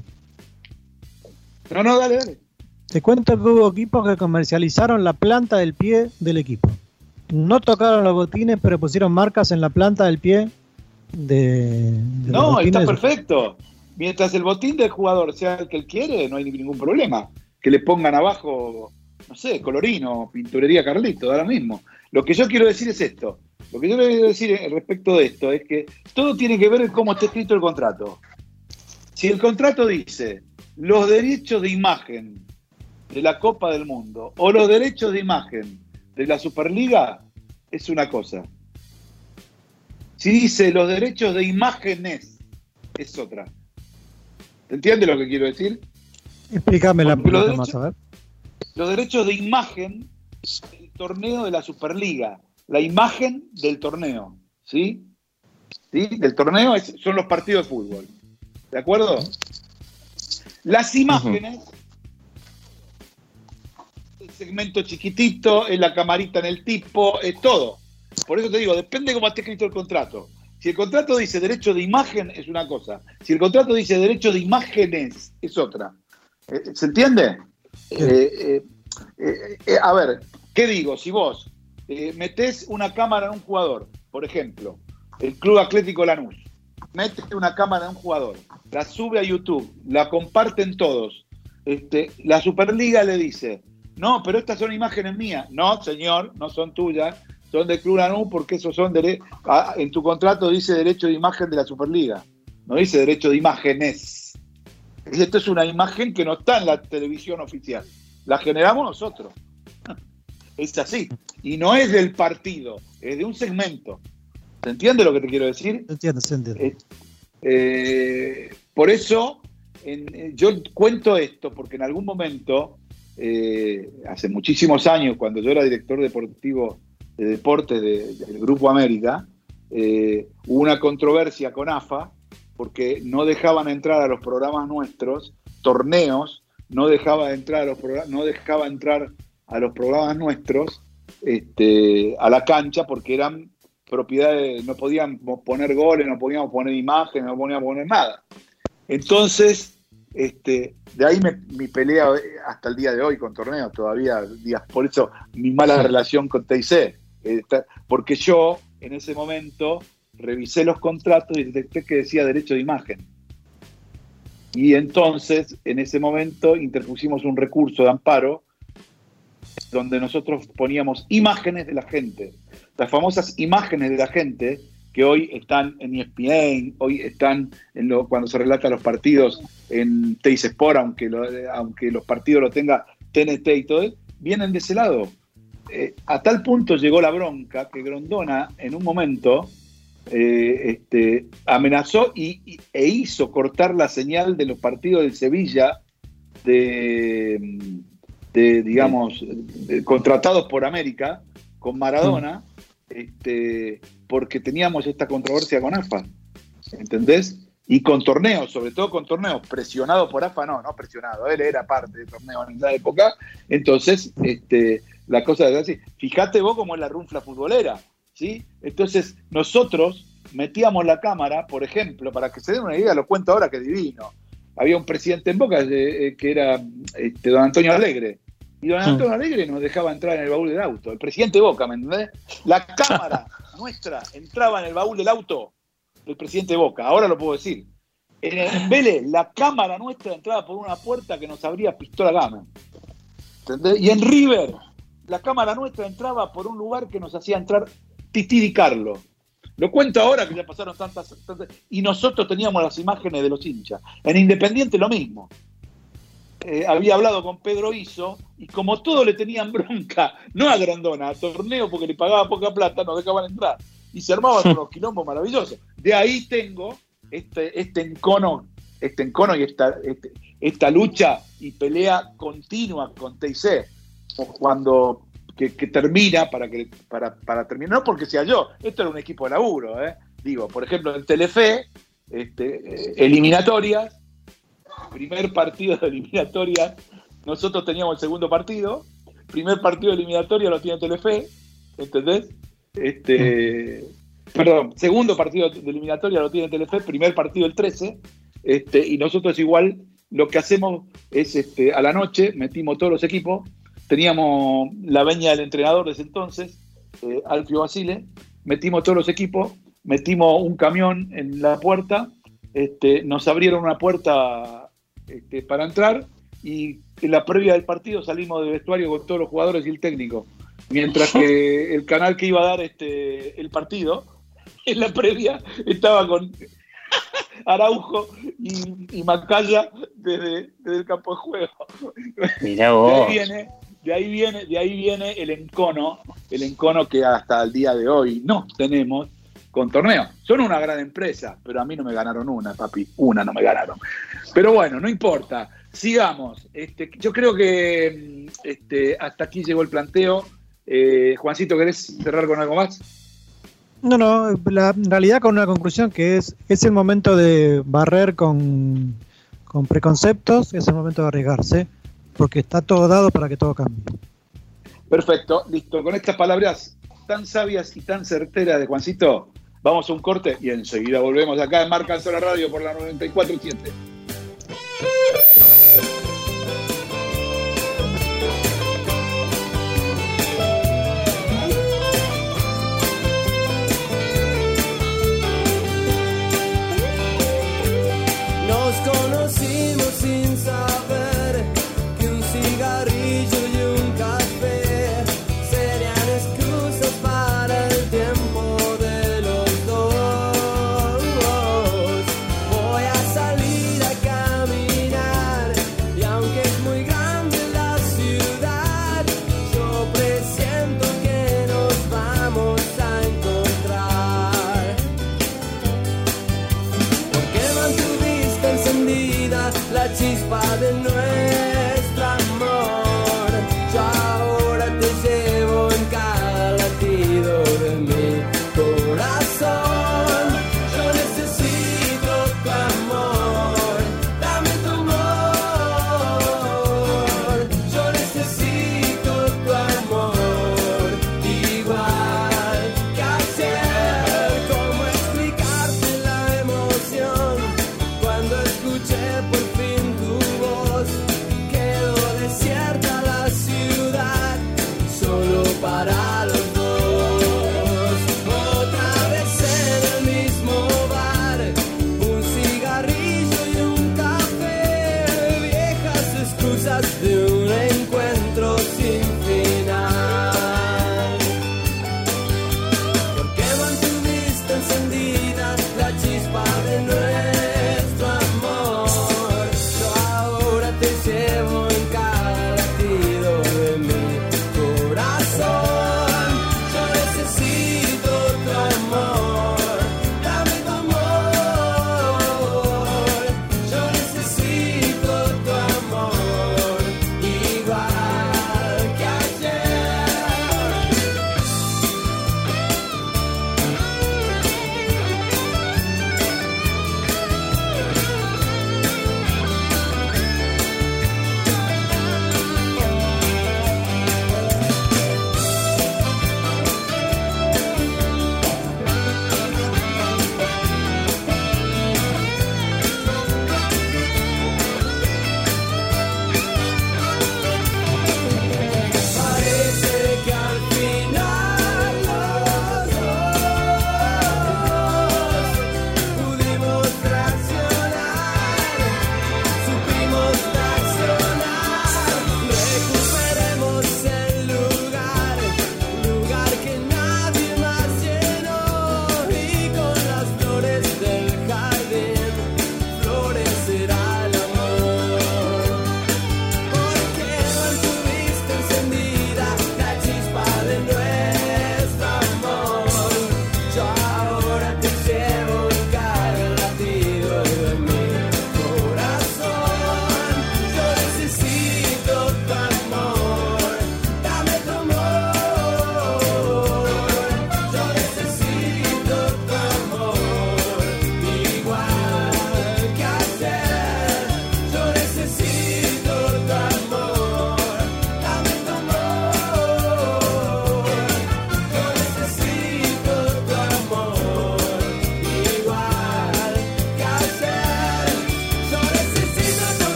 No, no, dale, dale. Te cuento que hubo equipos que comercializaron la planta del pie del equipo. No tocaron los botines, pero pusieron marcas en la planta del pie de, de No, está perfecto. Mientras el botín del jugador sea el que él quiere, no hay ningún problema. Que le pongan abajo, no sé, colorino, pinturería Carlito, ahora mismo. Lo que yo quiero decir es esto. Lo que yo quiero decir respecto de esto es que todo tiene que ver en cómo está escrito el contrato. Si el contrato dice los derechos de imagen de la Copa del Mundo o los derechos de imagen de la Superliga, es una cosa. Si dice los derechos de imágenes, es otra. ¿Te entiendes lo que quiero decir? Explícamela un Porque los poquito más, derechos- a ver. Los derechos de imagen del torneo de la Superliga. la imagen del torneo, ¿sí? ¿Sí? Del torneo es- son los partidos de fútbol. ¿De acuerdo? Las imágenes, el segmento chiquitito, es la camarita en el tipo, es todo. Por eso te digo, depende cómo esté escrito el contrato. Si el contrato dice derecho de imagen, es una cosa. Si el contrato dice derecho de imágenes, es otra. Eh, ¿Se entiende? Eh, eh, a ver, ¿qué digo? Si vos eh, metés una cámara en un jugador, por ejemplo, el Club Atlético Lanús, mete una cámara en un jugador, la sube a YouTube, la comparten todos, este, la Superliga le dice, no, pero estas son imágenes mías. No, señor, no son tuyas, son del Club Lanús porque esos son dere- ah, en tu contrato dice derecho de imagen de la Superliga, no dice derecho de imágenes. Esto es una imagen que no está en la televisión oficial, la generamos nosotros. Es así. Y no es del partido, es de un segmento. ¿Se entiende lo que te quiero decir? Se entiende, se entiende. Eh, eh, por eso en- eh, yo cuento esto, porque en algún momento, eh, hace muchísimos años, cuando yo era director deportivo de deportes de- del Grupo América, eh, hubo una controversia con AFA, porque no dejaban entrar a los programas nuestros, torneos, no dejaba entrar a los programas, no dejaba entrar a los programas nuestros este, a la cancha porque eran propiedades, no podíamos poner goles, no podíamos poner imágenes, no podíamos poner nada. Entonces, este, de ahí me- mi pelea eh, hasta el día de hoy con torneos, todavía días, por eso mi mala relación con TIC, porque yo en ese momento revisé los contratos y detecté que decía derecho de imagen. Y entonces, en ese momento, interpusimos un recurso de amparo donde nosotros poníamos imágenes de la gente, las famosas imágenes de la gente que hoy están en ESPN, hoy están en lo, cuando se relata los partidos en Teis Sport, aunque, lo- aunque los partidos lo tenga TNT y todo, vienen de ese lado. Eh, a tal punto llegó la bronca que Grondona en un momento eh, este, amenazó y, y- e hizo cortar la señal de los partidos del Sevilla de, de, digamos, de- contratados por América con Maradona, este, porque teníamos esta controversia con AFA, ¿entendés? Y con torneos, sobre todo con torneos, presionado por AFA, no, no presionado, él era parte del torneo en esa época, entonces este, la cosa es así. Fíjate vos cómo es la runfla futbolera, ¿sí? Entonces nosotros metíamos la cámara, por ejemplo, para que se den una idea, lo cuento ahora que divino. Había un presidente en Boca eh, eh, que era este, don Antonio Alegre. Y don Antonio Alegre nos dejaba entrar en el baúl del auto. El presidente de Boca, ¿me entendés? La cámara nuestra entraba en el baúl del auto del presidente de Boca. Ahora lo puedo decir. En, en Vélez, la cámara nuestra entraba por una puerta que nos abría pistola gama. ¿Entendés? Y en River, la cámara nuestra entraba por un lugar que nos hacía entrar Titi Di Carlo. Lo cuento ahora que ya pasaron tantas, tantas- Y nosotros teníamos las imágenes de los hinchas. En Independiente lo mismo. Eh, había hablado con Pedro Iso y como todos le tenían bronca, no a Grandona, a Torneo porque le pagaba poca plata, no dejaban entrar. Y se armaban unos quilombos maravillosos. De ahí tengo este, este encono, este encono y esta, este- esta lucha y pelea continua con TIC. Cuando que, que termina para que para, para terminar, no porque sea yo, esto era un equipo de laburo, ¿eh? digo, por ejemplo, en Telefe, este, eh, eliminatorias, primer partido de eliminatorias, nosotros teníamos el segundo partido, primer partido de eliminatoria lo tiene Telefe, ¿entendés? Este, perdón, segundo partido de eliminatoria lo tiene Telefe, primer partido el 13, este, y nosotros igual lo que hacemos es este, a la noche, metimos todos los equipos, teníamos la veña del entrenador de ese entonces, eh, Alfio Basile, metimos todos los equipos, metimos un camión en la puerta, este, nos abrieron una puerta este, para entrar y en la previa del partido salimos del vestuario con todos los jugadores y el técnico. Mientras que el canal que iba a dar este, el partido, en la previa, estaba con Araujo y, y Macaya desde, desde el campo de juego. Mirá vos. viene, de ahí viene, de ahí viene el encono, el encono que hasta el día de hoy no tenemos con torneos. Son una gran empresa, pero a mí no me ganaron una, papi, una no me ganaron. Pero bueno, no importa. Sigamos. Este, yo creo que mm, este, hasta aquí llegó el planteo. Eh, Juancito, ¿querés cerrar con algo más? No, no, la, realidad con una conclusión que es, es el momento de barrer con, con preconceptos, es el momento de arriesgarse porque está todo dado para que todo cambie. Perfecto, listo. Con estas palabras tan sabias y tan certeras de Juancito, vamos a un corte y enseguida volvemos acá en Marca la Radio por la 947.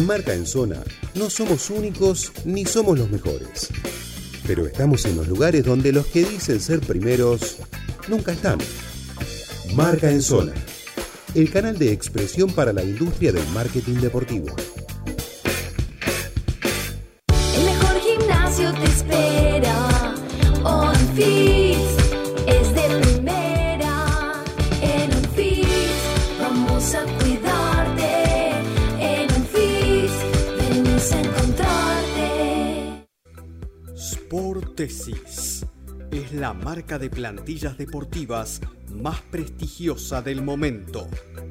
Marca en Zona no somos únicos ni somos los mejores. Pero estamos en los lugares donde los que dicen ser primeros nunca están. Marca en Zona, el canal de expresión para la industria del marketing deportivo. Sportesis es la marca de plantillas deportivas más prestigiosa del momento,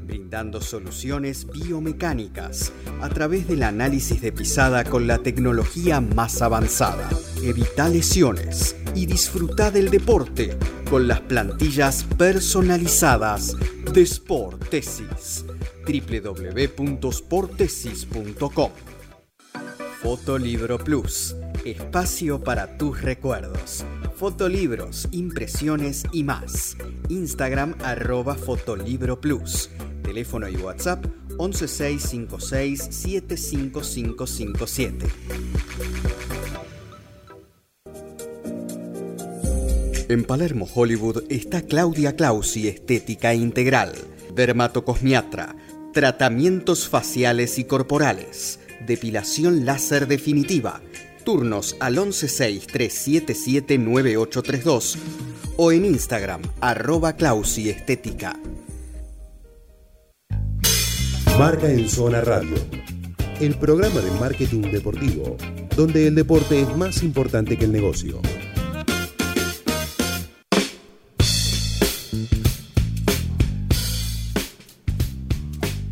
brindando soluciones biomecánicas a través del análisis de pisada con la tecnología más avanzada. Evita lesiones y disfruta del deporte con las plantillas personalizadas de Sportesis. www.sportesis.com Fotolibro Plus, espacio para tus recuerdos. Fotolibros, impresiones y más. Instagram arroba Fotolibro Plus. Teléfono y WhatsApp 11656 75557. En Palermo, Hollywood, está Claudia Clausi Estética Integral, Dermatocosmiatra, tratamientos faciales y corporales, depilación láser definitiva, turnos al 116-377-9832 o en Instagram, arroba Clausi Estética. Marca en Zona Radio, el programa de marketing deportivo, donde el deporte es más importante que el negocio.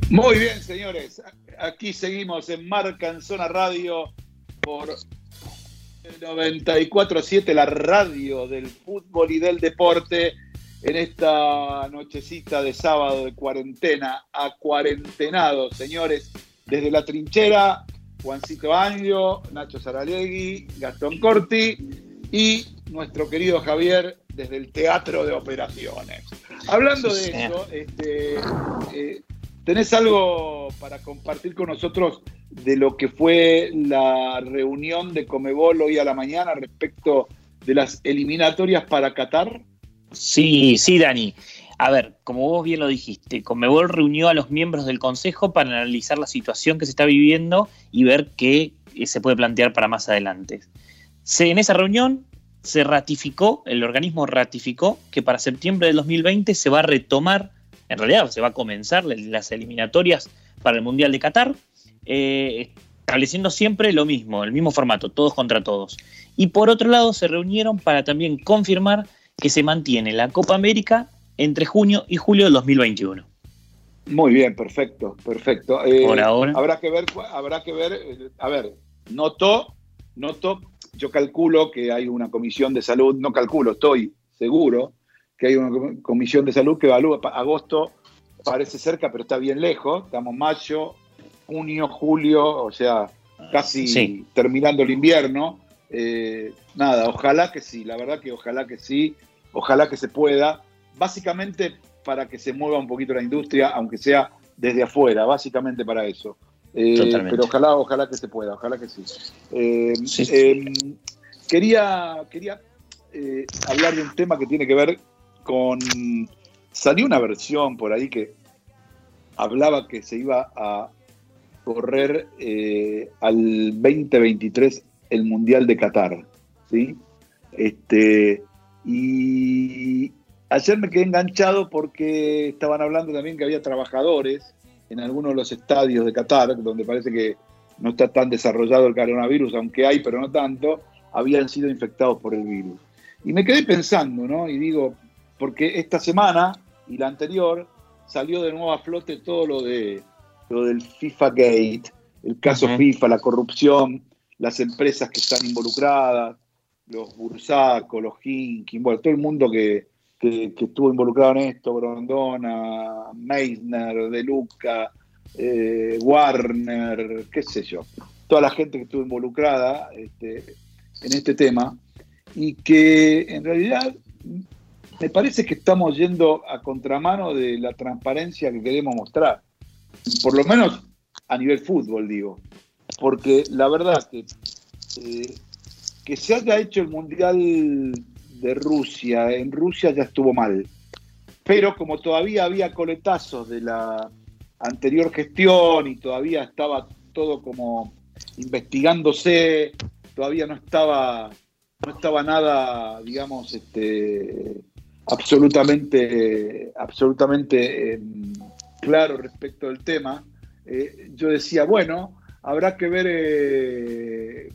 Muy bien, señores. Aquí seguimos en Marca en Zona Radio por el 94.7, la radio del fútbol y del deporte, en esta nochecita de sábado de cuarentena, a cuarentenado, señores, desde la trinchera, Juancito Año, Nacho Saralegui, Gastón Corti y nuestro querido Javier desde el Teatro de Operaciones. Hablando de eso, este, eh, ¿tenés algo para compartir con nosotros de lo que fue la reunión de Comebol hoy a la mañana respecto de las eliminatorias para Qatar? Sí, sí, Dani. A ver, como vos bien lo dijiste, Conmebol reunió a los miembros del Consejo para analizar la situación que se está viviendo y ver qué eh, se puede plantear para más adelante. En esa reunión se ratificó, el organismo ratificó que para septiembre del 2020 se va a retomar, en realidad se va a comenzar las eliminatorias para el Mundial de Qatar, eh, estableciendo siempre lo mismo, el mismo formato, todos contra todos. Y por otro lado se reunieron para también confirmar que se mantiene la Copa América entre junio y julio del 2021. Muy bien, perfecto, perfecto. Eh, Por ahora. Habrá que ver, habrá que ver, eh, a ver, noto, noto, yo calculo que hay una comisión de salud, no calculo, estoy seguro que hay una com- comisión de salud que evalúa, agosto parece cerca, pero está bien lejos, estamos mayo, junio, julio, o sea, casi Sí. terminando el invierno. Eh, nada, ojalá que sí, la verdad que ojalá que sí, ojalá que se pueda, básicamente para que se mueva un poquito la industria, aunque sea desde afuera, básicamente para eso. Eh, pero ojalá, ojalá que se pueda, ojalá que sí. Eh, Sí. eh, quería quería hablar de un tema que tiene que ver con... Salió una versión por ahí que hablaba que se iba a correr eh, al 2023 el Mundial de Qatar, ¿sí? Este, y ayer me quedé enganchado porque estaban hablando también que había trabajadores en algunos de los estadios de Qatar, donde parece que no está tan desarrollado el coronavirus, aunque hay, pero no tanto, habían sido infectados por el virus. Y me quedé pensando, ¿no? Y digo, porque esta semana y la anterior salió de nuevo a flote todo lo de lo del FIFA Gate, el caso. FIFA, la corrupción, las empresas que están involucradas, los Bursaco, los Hinkin, bueno, todo el mundo que, que- que estuvo involucrado en esto, Grondona, Meissner, De Luca, eh, Warner, qué sé yo, toda la gente que estuvo involucrada este, en este tema, y que en realidad me parece que estamos yendo a contramano de la transparencia que queremos mostrar. Por lo menos a nivel fútbol, digo. Porque la verdad que, eh, que se haya hecho el Mundial de Rusia, en Rusia ya estuvo mal. Pero como todavía había coletazos de la anterior gestión y todavía estaba todo como investigándose, todavía no estaba, no estaba nada, digamos, este, absolutamente, absolutamente eh, claro respecto del tema. Eh, yo decía, bueno, habrá que ver, eh,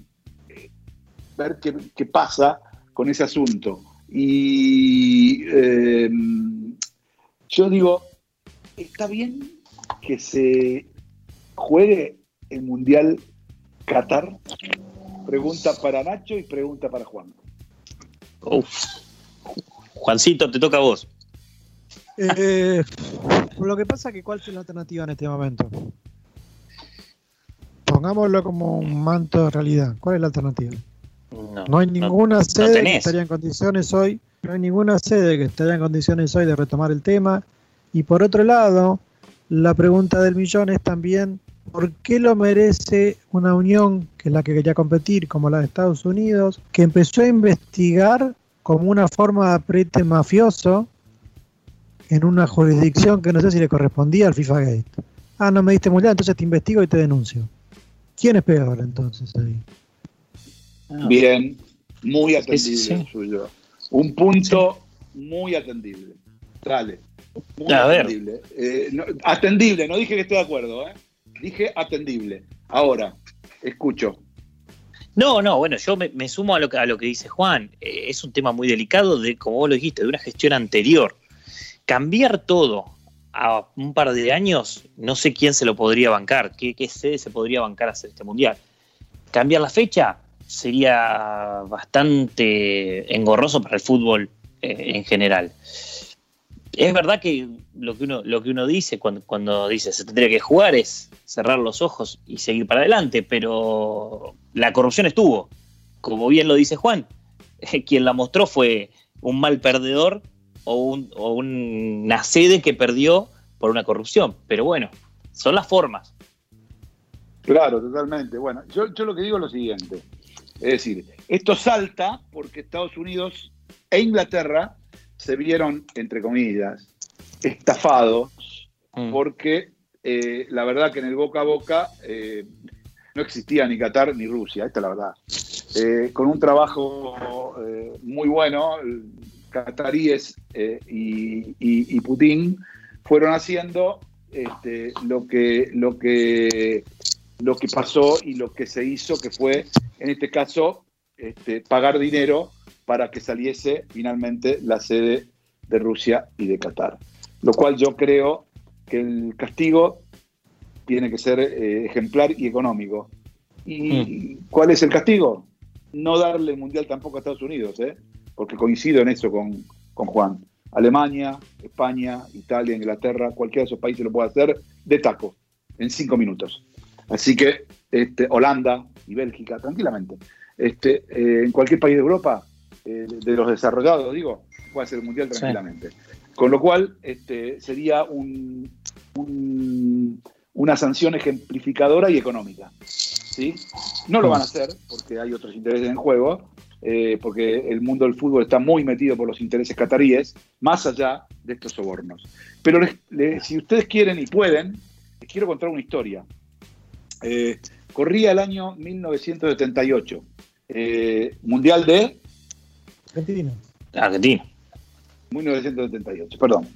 ver qué, qué pasa con ese asunto. Y eh, yo digo, está bien que se juegue el Mundial Qatar. Pregunta para Nacho y pregunta para Juan. Uf. Juancito, te toca a vos. Eh, lo que pasa es que cuál es la alternativa en este momento. Pongámoslo como un manto de realidad. ¿Cuál es la alternativa? No, No hay ninguna no sede que tenés. estaría en condiciones hoy, no hay ninguna sede que estaría en condiciones hoy de retomar el tema. Y por otro lado, la pregunta del millón es también, ¿por qué lo merece una unión que es la que quería competir, como la de Estados Unidos, que empezó a investigar como una forma de apriete mafioso en una jurisdicción que no sé si le correspondía al FIFA Gate? Ah, no me diste mundial, entonces te investigo y te denuncio. ¿Quién es peor entonces ahí? Bien, muy atendible Sí, sí, sí. el suyo. Un punto muy atendible. Dale. Muy A ver. atendible. Eh, no- atendible, no dije que estoy de acuerdo, ¿eh? Dije atendible. Ahora, escucho. No, no, bueno, yo me, sumo a lo, que- a lo que dice Juan. Eh, es un tema muy delicado, de, como vos lo dijiste, de una gestión anterior. Cambiar todo a un par de años, no sé quién se lo podría bancar, qué, qué sede se podría bancar hacer este mundial. Cambiar la fecha sería bastante engorroso para el fútbol eh, en general. Es verdad que lo que uno, lo que uno dice cuando, cuando dice se tendría que jugar es cerrar los ojos y seguir para adelante, pero la corrupción estuvo. Como bien lo dice Juan, quien la mostró fue un mal perdedor o, un- o una sede que perdió por una corrupción. Pero bueno, son las formas. Claro, totalmente. Bueno, yo, yo lo que digo es lo siguiente. Es decir, esto salta porque Estados Unidos e Inglaterra se vieron, entre comillas, estafados Mm. porque eh, la verdad que en el boca a boca eh, no existía ni Qatar ni Rusia, esta es la verdad. Eh, con un trabajo muy bueno, y, y- y Putin fueron haciendo este, lo, que, lo, que, lo que pasó y lo que se hizo, que fue, en este caso, este, pagar dinero para que saliese finalmente la sede de Rusia y de Qatar. Lo cual yo creo que el castigo tiene que ser eh, ejemplar y económico. ¿Y cuál es el castigo? No darle el mundial tampoco a Estados Unidos, ¿eh? porque coincido en eso con, con Juan. Alemania, España, Italia, Inglaterra, cualquiera de esos países lo puede hacer de taco, en cinco minutos. Así que este, Holanda y Bélgica, tranquilamente. Este, eh, en cualquier país de Europa, eh, de los desarrollados, digo, puede hacer el mundial Sí. tranquilamente. Con lo cual, este, sería un, un- una sanción ejemplificadora y económica. ¿sí? No lo van a hacer porque hay otros intereses en juego, eh, porque el mundo del fútbol está muy metido por los intereses cataríes, más allá de estos sobornos. Pero les- les- si ustedes quieren y pueden, les quiero contar una historia. Eh, corría el año 1978, eh, Mundial de Argentina. Argentina. 1978, perdón.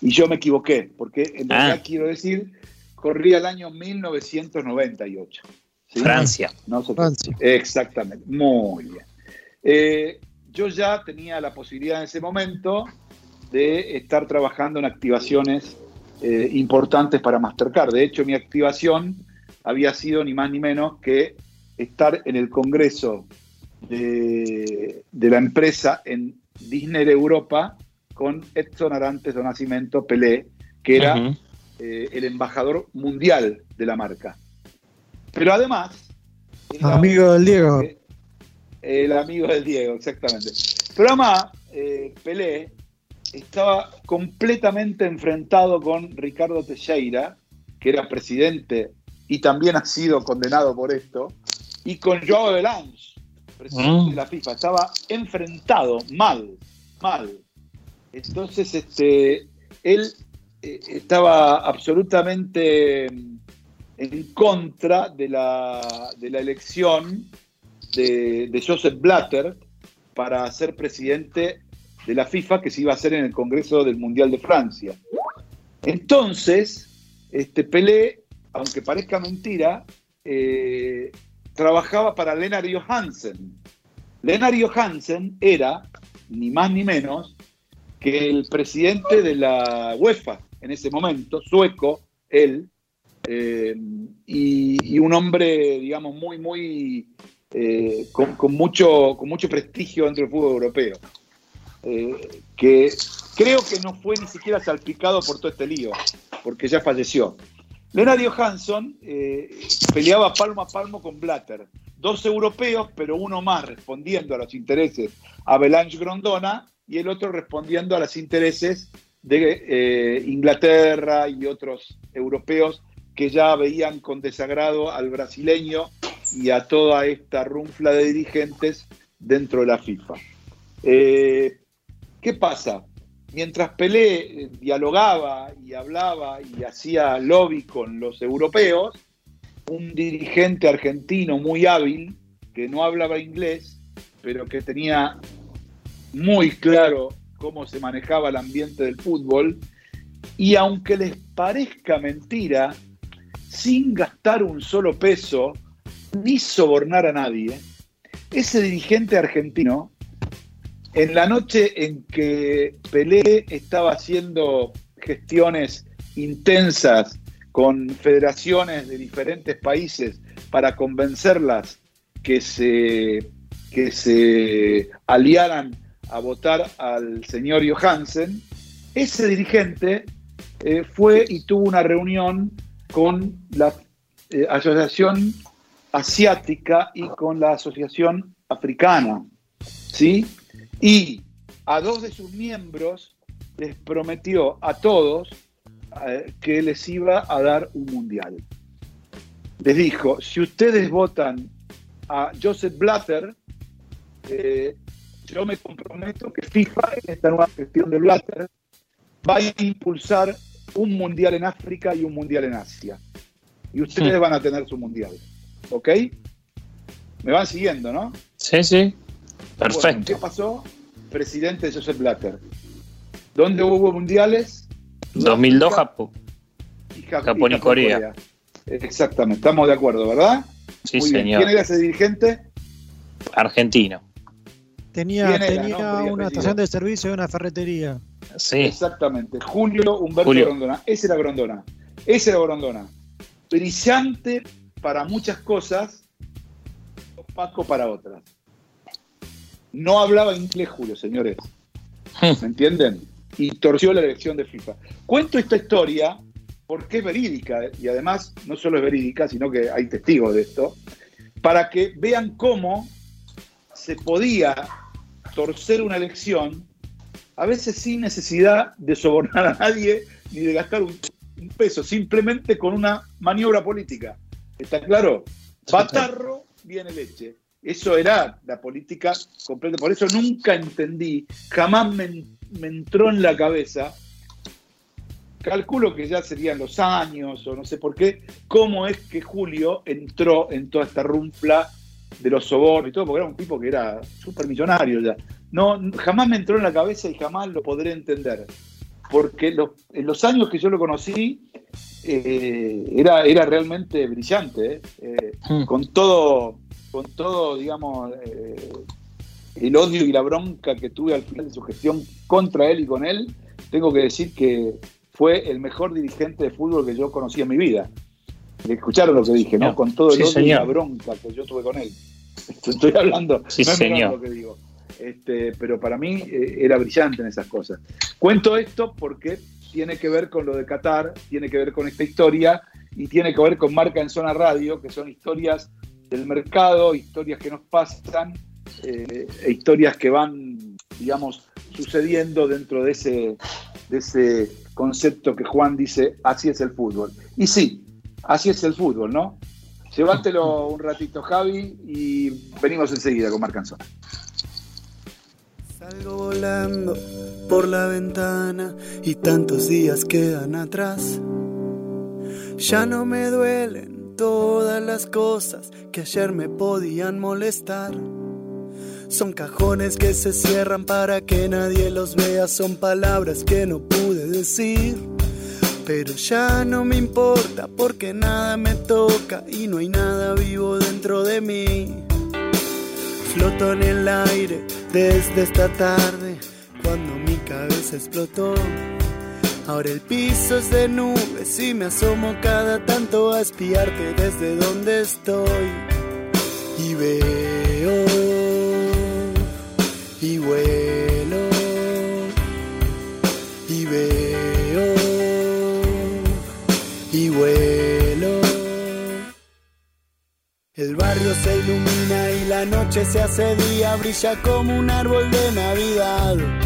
Y yo me equivoqué, porque en Ah. realidad quiero decir, corría el año 1998. ¿sí? Francia. No sé- Francia. Exactamente, muy bien. Eh, yo ya tenía la posibilidad en ese momento de estar trabajando en activaciones eh, importantes para Mastercard. De hecho, mi activación había sido ni más ni menos que estar en el Congreso de, de la empresa en Disney Europa con Edson Arantes do Nascimento Pelé, que era eh, el embajador mundial de la marca. Pero además... era- Amigo del Diego. eh, el amigo del Diego, exactamente. Pero además, eh, Pelé estaba completamente enfrentado con Ricardo Teixeira, que era presidente y también ha sido condenado por esto, y con Joao Belange, presidente Mm. de la FIFA. Estaba enfrentado mal, mal. Entonces, este, él eh, estaba absolutamente mm, en contra de la, de la elección de, de Joseph Blatter para ser presidente de la FIFA que se iba a hacer en el Congreso del Mundial de Francia. Entonces, este, Pelé, aunque parezca mentira, eh, trabajaba para Lennart Johansen. Lennart Johansen era, ni más ni menos, que el presidente de la UEFA en ese momento, sueco, él, eh, y, un hombre, digamos, muy, muy, eh, con, con mucho, con mucho prestigio dentro del fútbol europeo. Eh, que creo que no fue ni siquiera salpicado por todo este lío, porque ya falleció. Lennart Johansson eh, peleaba palmo a palmo con Blatter. Dos europeos, pero uno más respondiendo a los intereses a Belange Grondona y el otro respondiendo a los intereses de eh, Inglaterra y otros europeos que ya veían con desagrado al brasileño y a toda esta runfla de dirigentes dentro de la FIFA. Eh, ¿Qué pasa? Mientras Pelé eh, dialogaba y hablaba y hacía lobby con los europeos, un dirigente argentino muy hábil, que no hablaba inglés, pero que tenía muy claro cómo se manejaba el ambiente del fútbol, y aunque les parezca mentira, sin gastar un solo peso, ni sobornar a nadie, ese dirigente argentino, en la noche en que Pelé estaba haciendo gestiones intensas con federaciones de diferentes países para convencerlas que se, que se aliaran a votar al señor Johansen, ese dirigente eh, fue y tuvo una reunión con la eh, Asociación Asiática y con la Asociación Africana, ¿sí? Y a dos de sus miembros les prometió a todos eh, que les iba a dar un mundial. Les dijo, si ustedes votan a Joseph Blatter, eh, yo me comprometo que FIFA, en esta nueva gestión de Blatter, va a impulsar un mundial en África y un mundial en Asia. Y ustedes Sí. van a tener su mundial. ¿Ok? Me van siguiendo, ¿no? Sí, sí. Bueno, Perfecto. ¿Qué pasó? Presidente Joseph Blatter. ¿Dónde hubo mundiales? 2002 Sudáfrica Japón. y Ja- Japón y Corea. Exactamente, estamos de acuerdo, ¿verdad? Sí, Muy bien. señor. ¿Quién era ese dirigente? Argentino. Tenía, ¿Quién era, tenía nombre y una apellido? estación de servicio y una ferretería. Sí. Exactamente, Julio Humberto Julio. Grondona. Ese era Grondona. Ese era Grondona. Brillante para muchas cosas, opaco para otras. No hablaba inglés, Julio, señores. ¿Me entienden? Y torció la elección de FIFA. Cuento esta historia porque es verídica y además no solo es verídica, sino que hay testigos de esto, para que vean cómo se podía torcer una elección, a veces sin necesidad de sobornar a nadie ni de gastar un, un peso, simplemente con una maniobra política. ¿Está claro? Batarro viene leche. Eso era la política completa. Por eso nunca entendí, jamás me, me entró en la cabeza, calculo que ya serían los años o no sé por qué, cómo es que Julio entró en toda esta runfla de los sobornos y todo, porque era un tipo que era súper millonario ya. No, jamás me entró en la cabeza y jamás lo podré entender. Porque los- en los años que yo lo conocí, eh, era, era realmente brillante, ¿eh? Eh, Mm. con todo, con todo, digamos, eh, el odio y la bronca que tuve al final de su gestión contra él y con él, tengo que decir que fue el mejor dirigente de fútbol que yo conocí en mi vida. Escucharon lo que dije, ¿no? Con todo el Sí, odio y la bronca que yo tuve con él. Estoy hablando, Sí, no es menor señor. lo que digo. Este, pero para mí eh, era brillante en esas cosas. Cuento esto porque tiene que ver con lo de Qatar, tiene que ver con esta historia y tiene que ver con Marca en Zona Radio, que son historias del mercado, historias que nos pasan, eh, e historias que van, digamos, sucediendo dentro de ese, de ese concepto que Juan dice, así es el fútbol. Y sí, Así es el fútbol, ¿no? Llévatelo un ratito, Javi, y venimos enseguida con Marcanzón. Salgo volando por la ventana y tantos días quedan atrás. Ya no me duelen todas las cosas que ayer me podían molestar. Son cajones que se cierran para que nadie los vea, son palabras que no pude decir. Pero ya no me importa porque nada me toca y no hay nada vivo dentro de mí. Floto en el aire desde esta tarde cuando mi cabeza explotó. Ahora el piso es de nubes y me asomo cada tanto a espiarte desde donde estoy. Y veo y vuelo y veo y vuelo. El barrio se ilumina y la noche se hace día, brilla como un árbol de Navidad.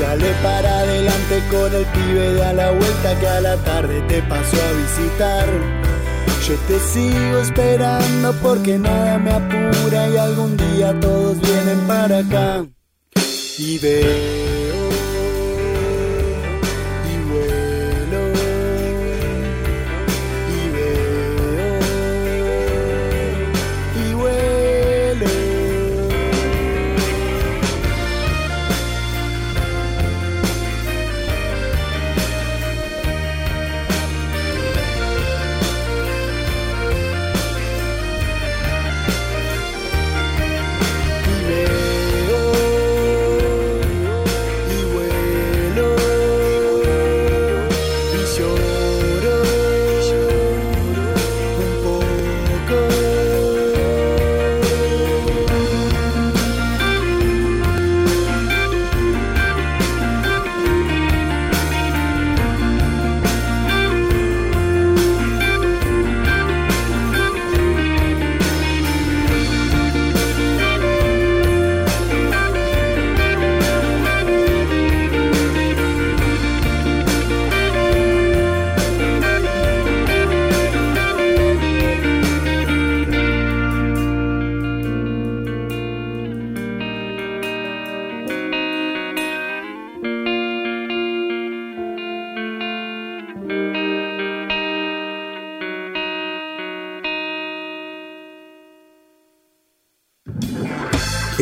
Dale para adelante con el pibe de a la vuelta que a la tarde te pasó a visitar. Yo te sigo esperando porque nada me apura y algún día todos vienen para acá. Y veo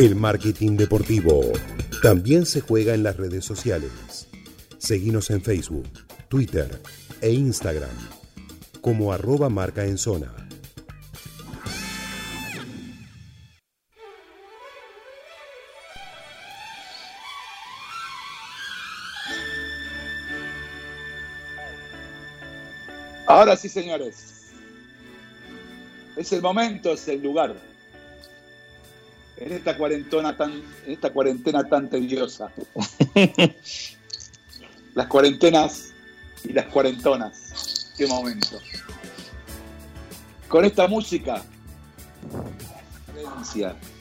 El marketing deportivo también se juega en las redes sociales. Seguimos en Facebook, Twitter e Instagram como arroba marca en zona. Ahora sí, señores. Es el momento, es el lugar. En esta cuarentena tan, en esta cuarentena tan tediosa. las cuarentenas y las cuarentonas. Qué momento. Con esta música,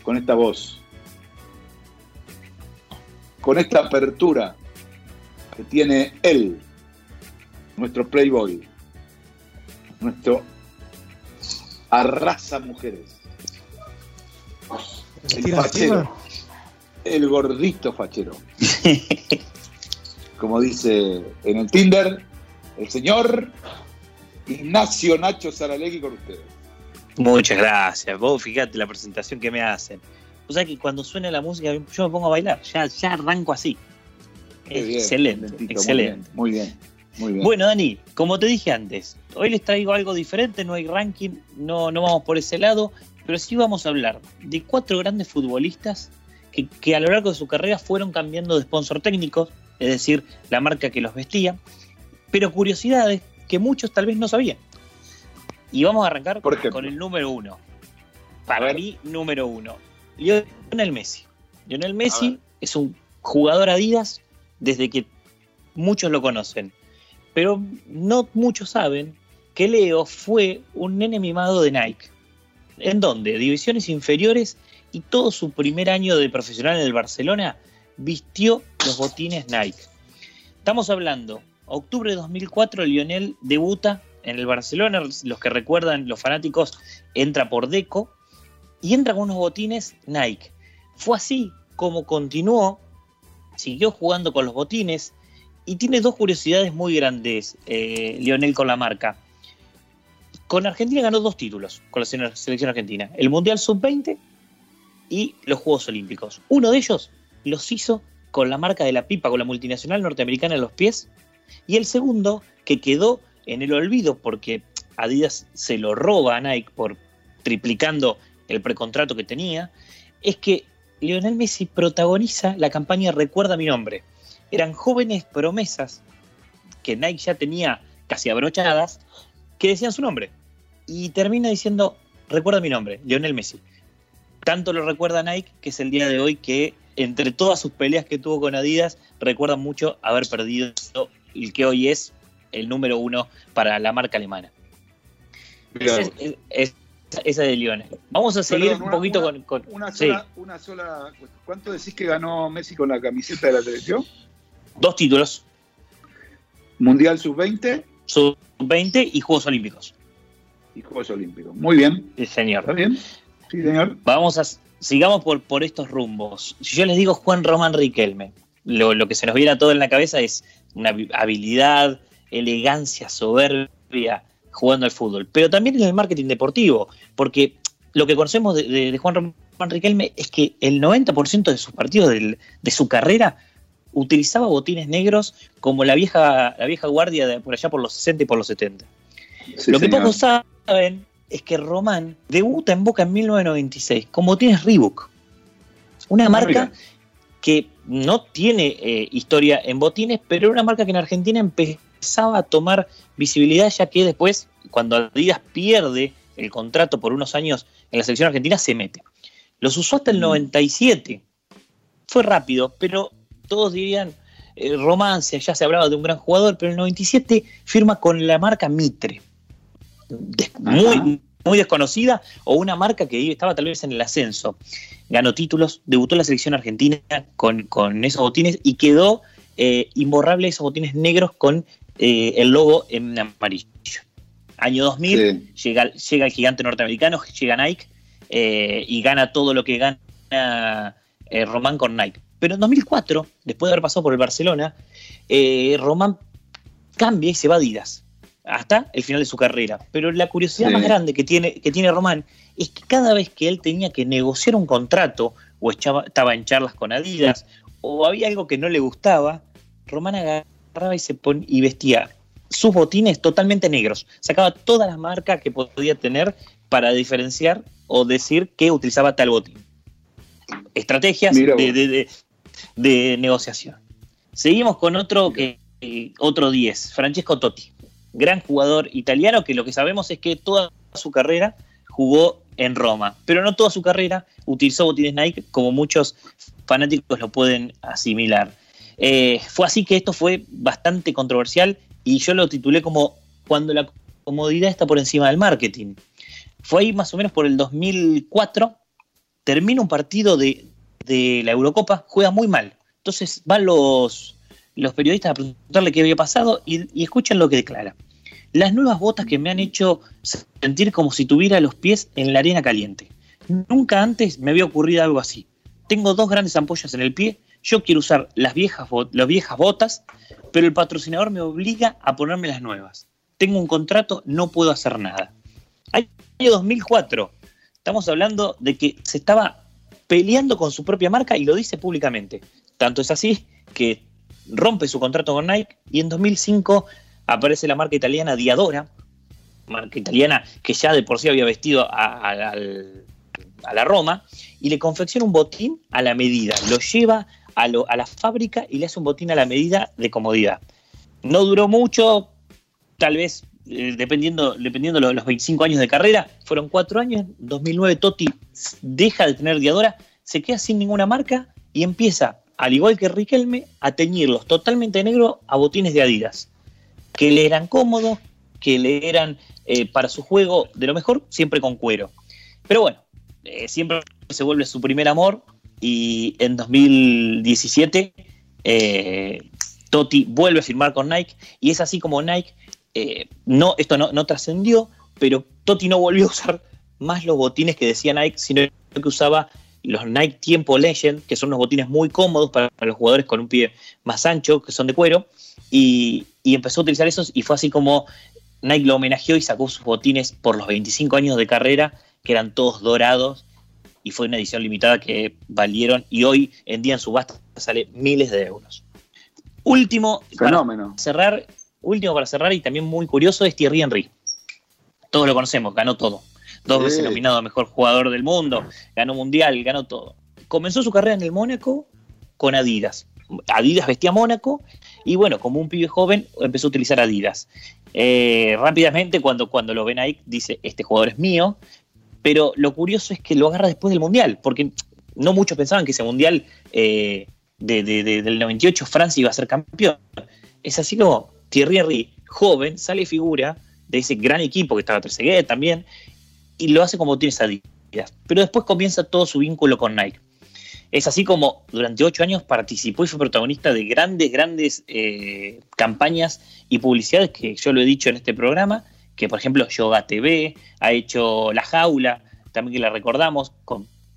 con esta voz, con esta apertura que tiene él, nuestro Playboy, nuestro arrasa mujeres. El tira fachero. encima. El gordito fachero. Como dice en el Tinder, el señor Ignacio Nacho Saralegui con ustedes. Muchas gracias. Vos fíjate la presentación que me hacen. O sea que cuando suena la música yo me pongo a bailar. Ya, ya arranco así. Bien, excelente, excelente. Muy bien, muy bien. Bueno, Dani, como te dije antes, hoy les traigo algo diferente, no hay ranking, no, no vamos por ese lado, pero sí vamos a hablar de cuatro grandes futbolistas que, que a lo largo de su carrera fueron cambiando de sponsor técnicos, es decir, la marca que los vestía, pero curiosidades que muchos tal vez no sabían. Y vamos a arrancar Por con el número uno. Para mí, número uno. Lionel Messi. Lionel Messi es un jugador Adidas desde que muchos lo conocen. Pero no muchos saben que Leo fue un nene mimado de Nike. ¿En dónde? Divisiones inferiores y todo su primer año de profesional en el Barcelona vistió los botines Nike. Estamos hablando, octubre de 2004, Lionel debuta en el Barcelona. Los que recuerdan, los fanáticos, entra por Deco y entra con unos botines Nike. Fue así como continuó, siguió jugando con los botines y tiene dos curiosidades muy grandes, eh, Lionel, con la marca. Con Argentina ganó dos títulos con la sele- selección argentina, el Mundial Sub-20 y los Juegos Olímpicos. Uno de ellos los hizo con la marca de la pipa, con la multinacional norteamericana en los pies, y el segundo, que quedó en el olvido porque Adidas se lo roba a Nike por triplicando el precontrato que tenía, es que Lionel Messi protagoniza la campaña Recuerda mi nombre. Eran jóvenes promesas que Nike ya tenía casi abrochadas que decían su nombre. Y termina diciendo, recuerda mi nombre, Lionel Messi. Tanto lo recuerda Nike que es el día de hoy que entre todas sus peleas que tuvo con Adidas, recuerda mucho haber perdido el que hoy es el número uno para la marca alemana. Esa es, de Lionel. Vamos a seguir Perdón, un poquito una- con... con- Una sí, sola, una sola. ¿Cuánto decís que ganó Messi con la camiseta de la selección? dos títulos, Mundial Sub-20 sub-20 y Juegos Olímpicos. Y Juegos Olímpicos. Muy bien. Sí, señor. ¿Está bien? Sí, señor. Vamos a sigamos por, por estos rumbos. Si yo les digo Juan Román Riquelme, lo, lo que se nos viene a todo en la cabeza es una habi- habilidad, elegancia, soberbia jugando al fútbol, pero también en el marketing deportivo, porque lo que conocemos de, de- de Juan Román Riquelme es que el 90% de sus partidos del- de su carrera utilizaba botines negros como la vieja, la vieja guardia de por allá por los 60 y por los 70. Sí, Lo que señor. pocos saben es que Román debuta en Boca en 1996 con botines Reebok. Una Ah, marca que no tiene eh, historia en botines, pero era una marca que en Argentina empezaba a tomar visibilidad, ya que después, cuando Adidas pierde el contrato por unos años en la selección argentina, se mete. Los usó hasta el Mm. 97. Fue rápido, pero todos dirían eh, romance, ya se hablaba de un gran jugador, pero en el 97 firma con la marca Mitre. Muy, muy desconocida, o una marca que estaba tal vez en el ascenso. Ganó títulos, debutó en la selección argentina con, con esos botines y quedó eh, imborrable esos botines negros con eh, el logo en amarillo. Año 2000, Sí. llega, llega el gigante norteamericano, llega Nike eh, y gana todo lo que gana Román con Nike. Pero en 2004, después de haber pasado por el Barcelona, Román cambia y se va a Adidas hasta el final de su carrera. Pero la curiosidad Sí. más grande que tiene, que tiene Román es que cada vez que él tenía que negociar un contrato o echaba- estaba en charlas con Adidas o había algo que no le gustaba, Román agarraba y se pon- y vestía sus botines totalmente negros. Sacaba todas las marcas que podía tener para diferenciar o decir que utilizaba tal botín. Estrategias Mira de, vos. de- de- de negociación. Seguimos con otro que eh, otro 10, Francesco Totti, gran jugador italiano que lo que sabemos es que toda su carrera jugó en Roma, pero no toda su carrera utilizó botines Nike como muchos fanáticos lo pueden asimilar. Eh, fue así que esto fue bastante controversial y yo lo titulé como cuando la comodidad está por encima del marketing. Fue ahí más o menos por el 2004, termina un partido de, de la Eurocopa, juega muy mal. Entonces van los, los periodistas a preguntarle qué había pasado y, y escuchen lo que declara. Las nuevas botas que me han hecho sentir como si tuviera los pies en la arena caliente. Nunca antes me había ocurrido algo así. Tengo dos grandes ampollas en el pie, yo quiero usar las viejas, las viejas botas, pero el patrocinador me obliga a ponerme las nuevas. Tengo un contrato, no puedo hacer nada. Año 2004, estamos hablando de que se estaba peleando con su propia marca y lo dice públicamente. Tanto es así que rompe su contrato con Nike y en 2005 aparece la marca italiana Diadora, marca italiana que ya de por sí había vestido a, la Roma, y le confecciona un botín a la medida. Lo lleva a, la fábrica y le hace un botín a la medida de comodidad. No duró mucho, tal vez eh, dependiendo, dependiendo los, los 25 años de carrera, fueron cuatro años. En 2009 Totti deja de tener Diadora, se queda sin ninguna marca y empieza, al igual que Riquelme, a teñirlos totalmente negro a botines de Adidas, que le eran cómodos, que le eran eh, para su juego de lo mejor, siempre con cuero. Pero bueno, eh, siempre se vuelve su primer amor y en 2017 eh, Totti vuelve a firmar con Nike y es así como Nike, no, esto no, no trascendió, pero Totti no volvió a usar más los botines que decía Nike, sino que usaba los Nike Tiempo Legend, que son unos botines muy cómodos para los jugadores con un pie más ancho, que son de cuero, y, y empezó a utilizar esos y fue así como Nike lo homenajeó y sacó sus botines por los 25 años de carrera, que eran todos dorados, y fue una edición limitada que valieron, y hoy en día en subasta sale miles de euros. Último, Fenómeno. para cerrar, último para cerrar, y también muy curioso, es Thierry Henry. Todos lo conocemos, ganó todo. Dos Sí. veces nominado a mejor jugador del mundo, ganó mundial, ganó todo. Comenzó su carrera en el Mónaco con Adidas. Adidas vestía Mónaco y bueno, como un pibe joven empezó a utilizar Adidas. Eh, rápidamente cuando, cuando lo ven ahí dice, este jugador es mío, pero lo curioso es que lo agarra después del Mundial, porque no muchos pensaban que ese Mundial eh, de- de- de- del 98 Francia iba a ser campeón. Es así como Thierry Henry, joven, sale figura de ese gran equipo que estaba Trezeguet también, y lo hace como tienes Adidas. Pero después comienza todo su vínculo con Nike. Es así como durante ocho años participó y fue protagonista de grandes, grandes eh, campañas y publicidades que yo lo he dicho en este programa, que por ejemplo Yoga TV ha hecho La Jaula, también que la recordamos,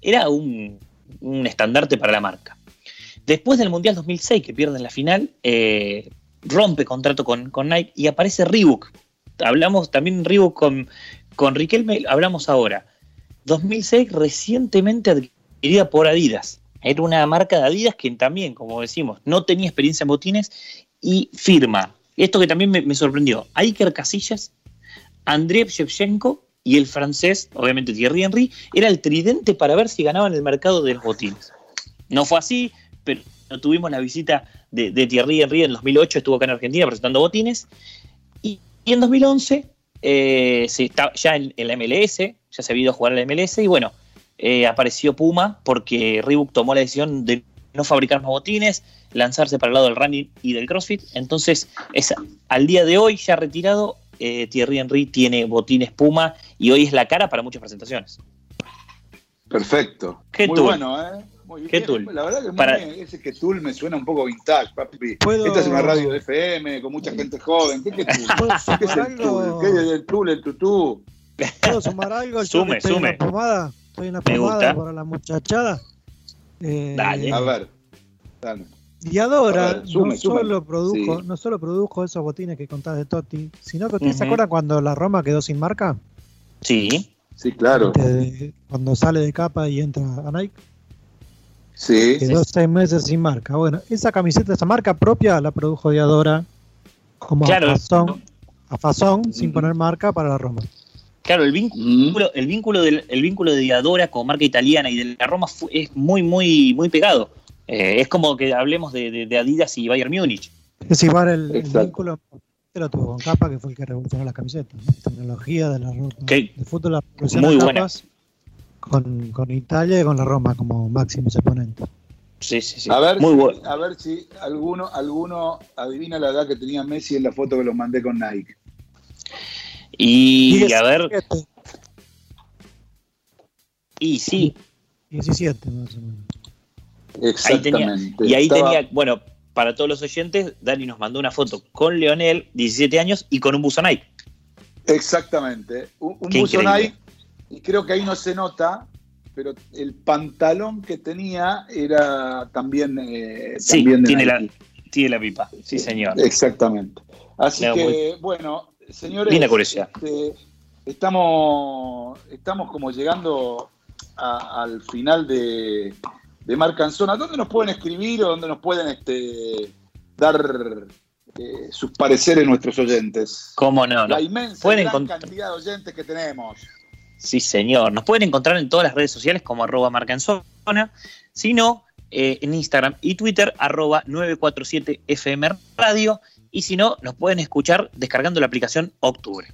era un, un estandarte para la marca. Después del Mundial 2006, que pierden la final, eh, rompe contrato con, con Nike y aparece Reebok. Hablamos también Reebok con, con Riquelme, hablamos ahora. 2006 recientemente adquirida por Adidas. Era una marca de Adidas que también, como decimos, no tenía experiencia en botines y firma. Esto que también me, sorprendió. Iker Casillas, Andrei Shevchenko y el francés, obviamente Thierry Henry, era el tridente para ver si ganaban el mercado de los botines. No fue así, pero tuvimos la visita de, de Thierry Henry en 2008, estuvo acá en Argentina presentando botines. Y, y en 2011 eh, se está ya en, en la MLS, ya se había ido a jugar a la MLS y bueno, eh, apareció Puma porque Reebok tomó la decisión de no fabricar más botines, lanzarse para el lado del running y del CrossFit. Entonces, es, al día de hoy, ya retirado, eh, Thierry Henry tiene botines Puma y hoy es la cara para muchas presentaciones. Perfecto. ¿Qué muy bueno, ¿eh? Muy ¿Qué bien. tool? La verdad que muy Para- bien. ese que Tool me suena un poco vintage, papi. ¿Puedo- Esta es una radio de FM con mucha gente joven. ¿Qué? ¿Puedo ¿Qué es sumar el Tool? algo? ¿Qué es el Tool, el tutú? ¿Puedo sumar algo? Yo Sume, estoy sume. En la pomada, estoy en la Me pomada gusta. para la muchachada. Eh, Dale. A ver. Dale. Diadora A ver, sume, no, sume. solo produjo, Sí. no solo produjo esos botines que contás de Totti, sino que ¿ustedes se Ujú. acuerdan cuando la Roma quedó sin marca? Sí, Sí, claro. Cuando sale de capa y entra a Nike, Sí. quedó seis meses sin marca. Bueno, esa camiseta, esa marca propia la produjo Diadora como Claro. a fazón, a fazón sin poner marca para la Roma. claro, el vínculo Mm. el vínculo del el vínculo de Diadora con marca italiana y de la Roma fu- es muy muy muy pegado Eh, es como que hablemos de, de- de Adidas y Bayern Múnich Es igual el, el vínculo que lo tuvo con Capa, que fue el que revolucionó las camisetas. ¿no? Tecnología de la. Que- De fútbol la revolucionó muy buena. capas con, con Italia y con la Roma como máximos exponentes. sí sí sí A ver, muy si, bueno a ver si alguno, alguno adivina la edad que tenía Messi en la foto que los mandé con Nike. y a ver 17, y sí 17 más o menos. ahí tenía Exactamente. y ahí Estaba- tenía bueno para todos los oyentes Dani nos mandó una foto con Leonel 17 años y con un buzo Nike Exactamente. Un, un buzo. Nike, y creo que ahí no se nota, pero el pantalón que tenía era también, eh, Sí, también de tiene la, tiene la pipa. Sí, señor. Exactamente. Así No, que, bueno, señores, Linda curiosidad. este, estamos, estamos como llegando a- al final de, de Marca en Zona. ¿Dónde nos pueden escribir o dónde nos pueden este, dar eh, sus pareceres nuestros oyentes? ¿Cómo no? La no? inmensa gran cantidad de oyentes que tenemos. Sí, señor. Nos pueden encontrar en todas las redes sociales como arroba marca en zona, sino eh, en Instagram y Twitter arroba 947 FM Radio y si no, nos pueden escuchar descargando la aplicación Octubre.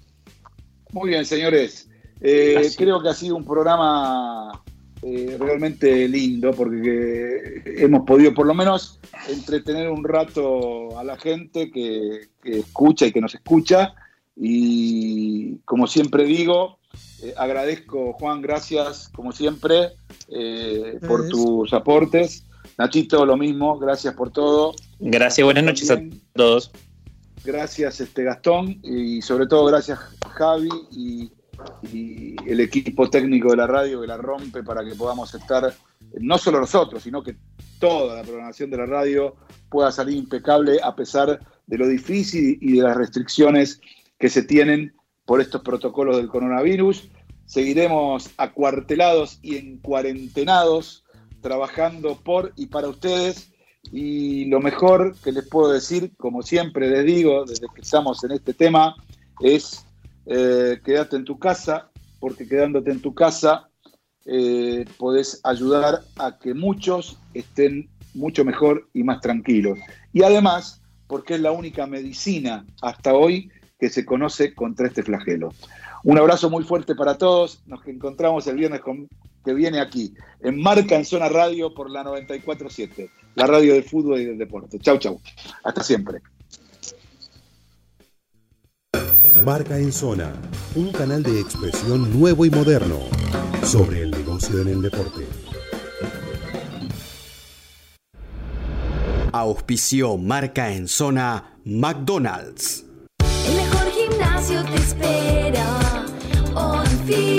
Muy bien, señores. Eh, creo que ha sido un programa eh, realmente lindo porque hemos podido por lo menos entretener un rato a la gente que, que escucha y que nos escucha. Y como siempre digo, eh, agradezco, Juan, gracias como siempre eh, por tus aportes. Nachito, lo mismo, gracias por todo. Gracias, buenas noches a todos. Gracias, este Gastón, y sobre todo gracias Javi y, y el equipo técnico de la radio que la rompe para que podamos estar, no solo nosotros, sino que toda la programación de la radio pueda salir impecable a pesar de lo difícil y de las restricciones que se tienen por estos protocolos del coronavirus. Seguiremos acuartelados y encuarentenados, trabajando por y para ustedes. Y lo mejor que les puedo decir, como siempre les digo, desde que estamos en este tema, es eh, quédate en tu casa, porque quedándote en tu casa eh, podés ayudar a que muchos estén mucho mejor y más tranquilos. Y además, porque es la única medicina hasta hoy que se conoce contra este flagelo. Un abrazo muy fuerte para todos. Nos encontramos el viernes con- que viene aquí, en Marca en Zona Radio por la 947, la radio del fútbol y del deporte. Chau, chau. Hasta siempre. Marca en Zona, un canal de expresión nuevo y moderno sobre el negocio en el deporte. Auspició marca en zona McDonald's. Gimnasio te espera. On.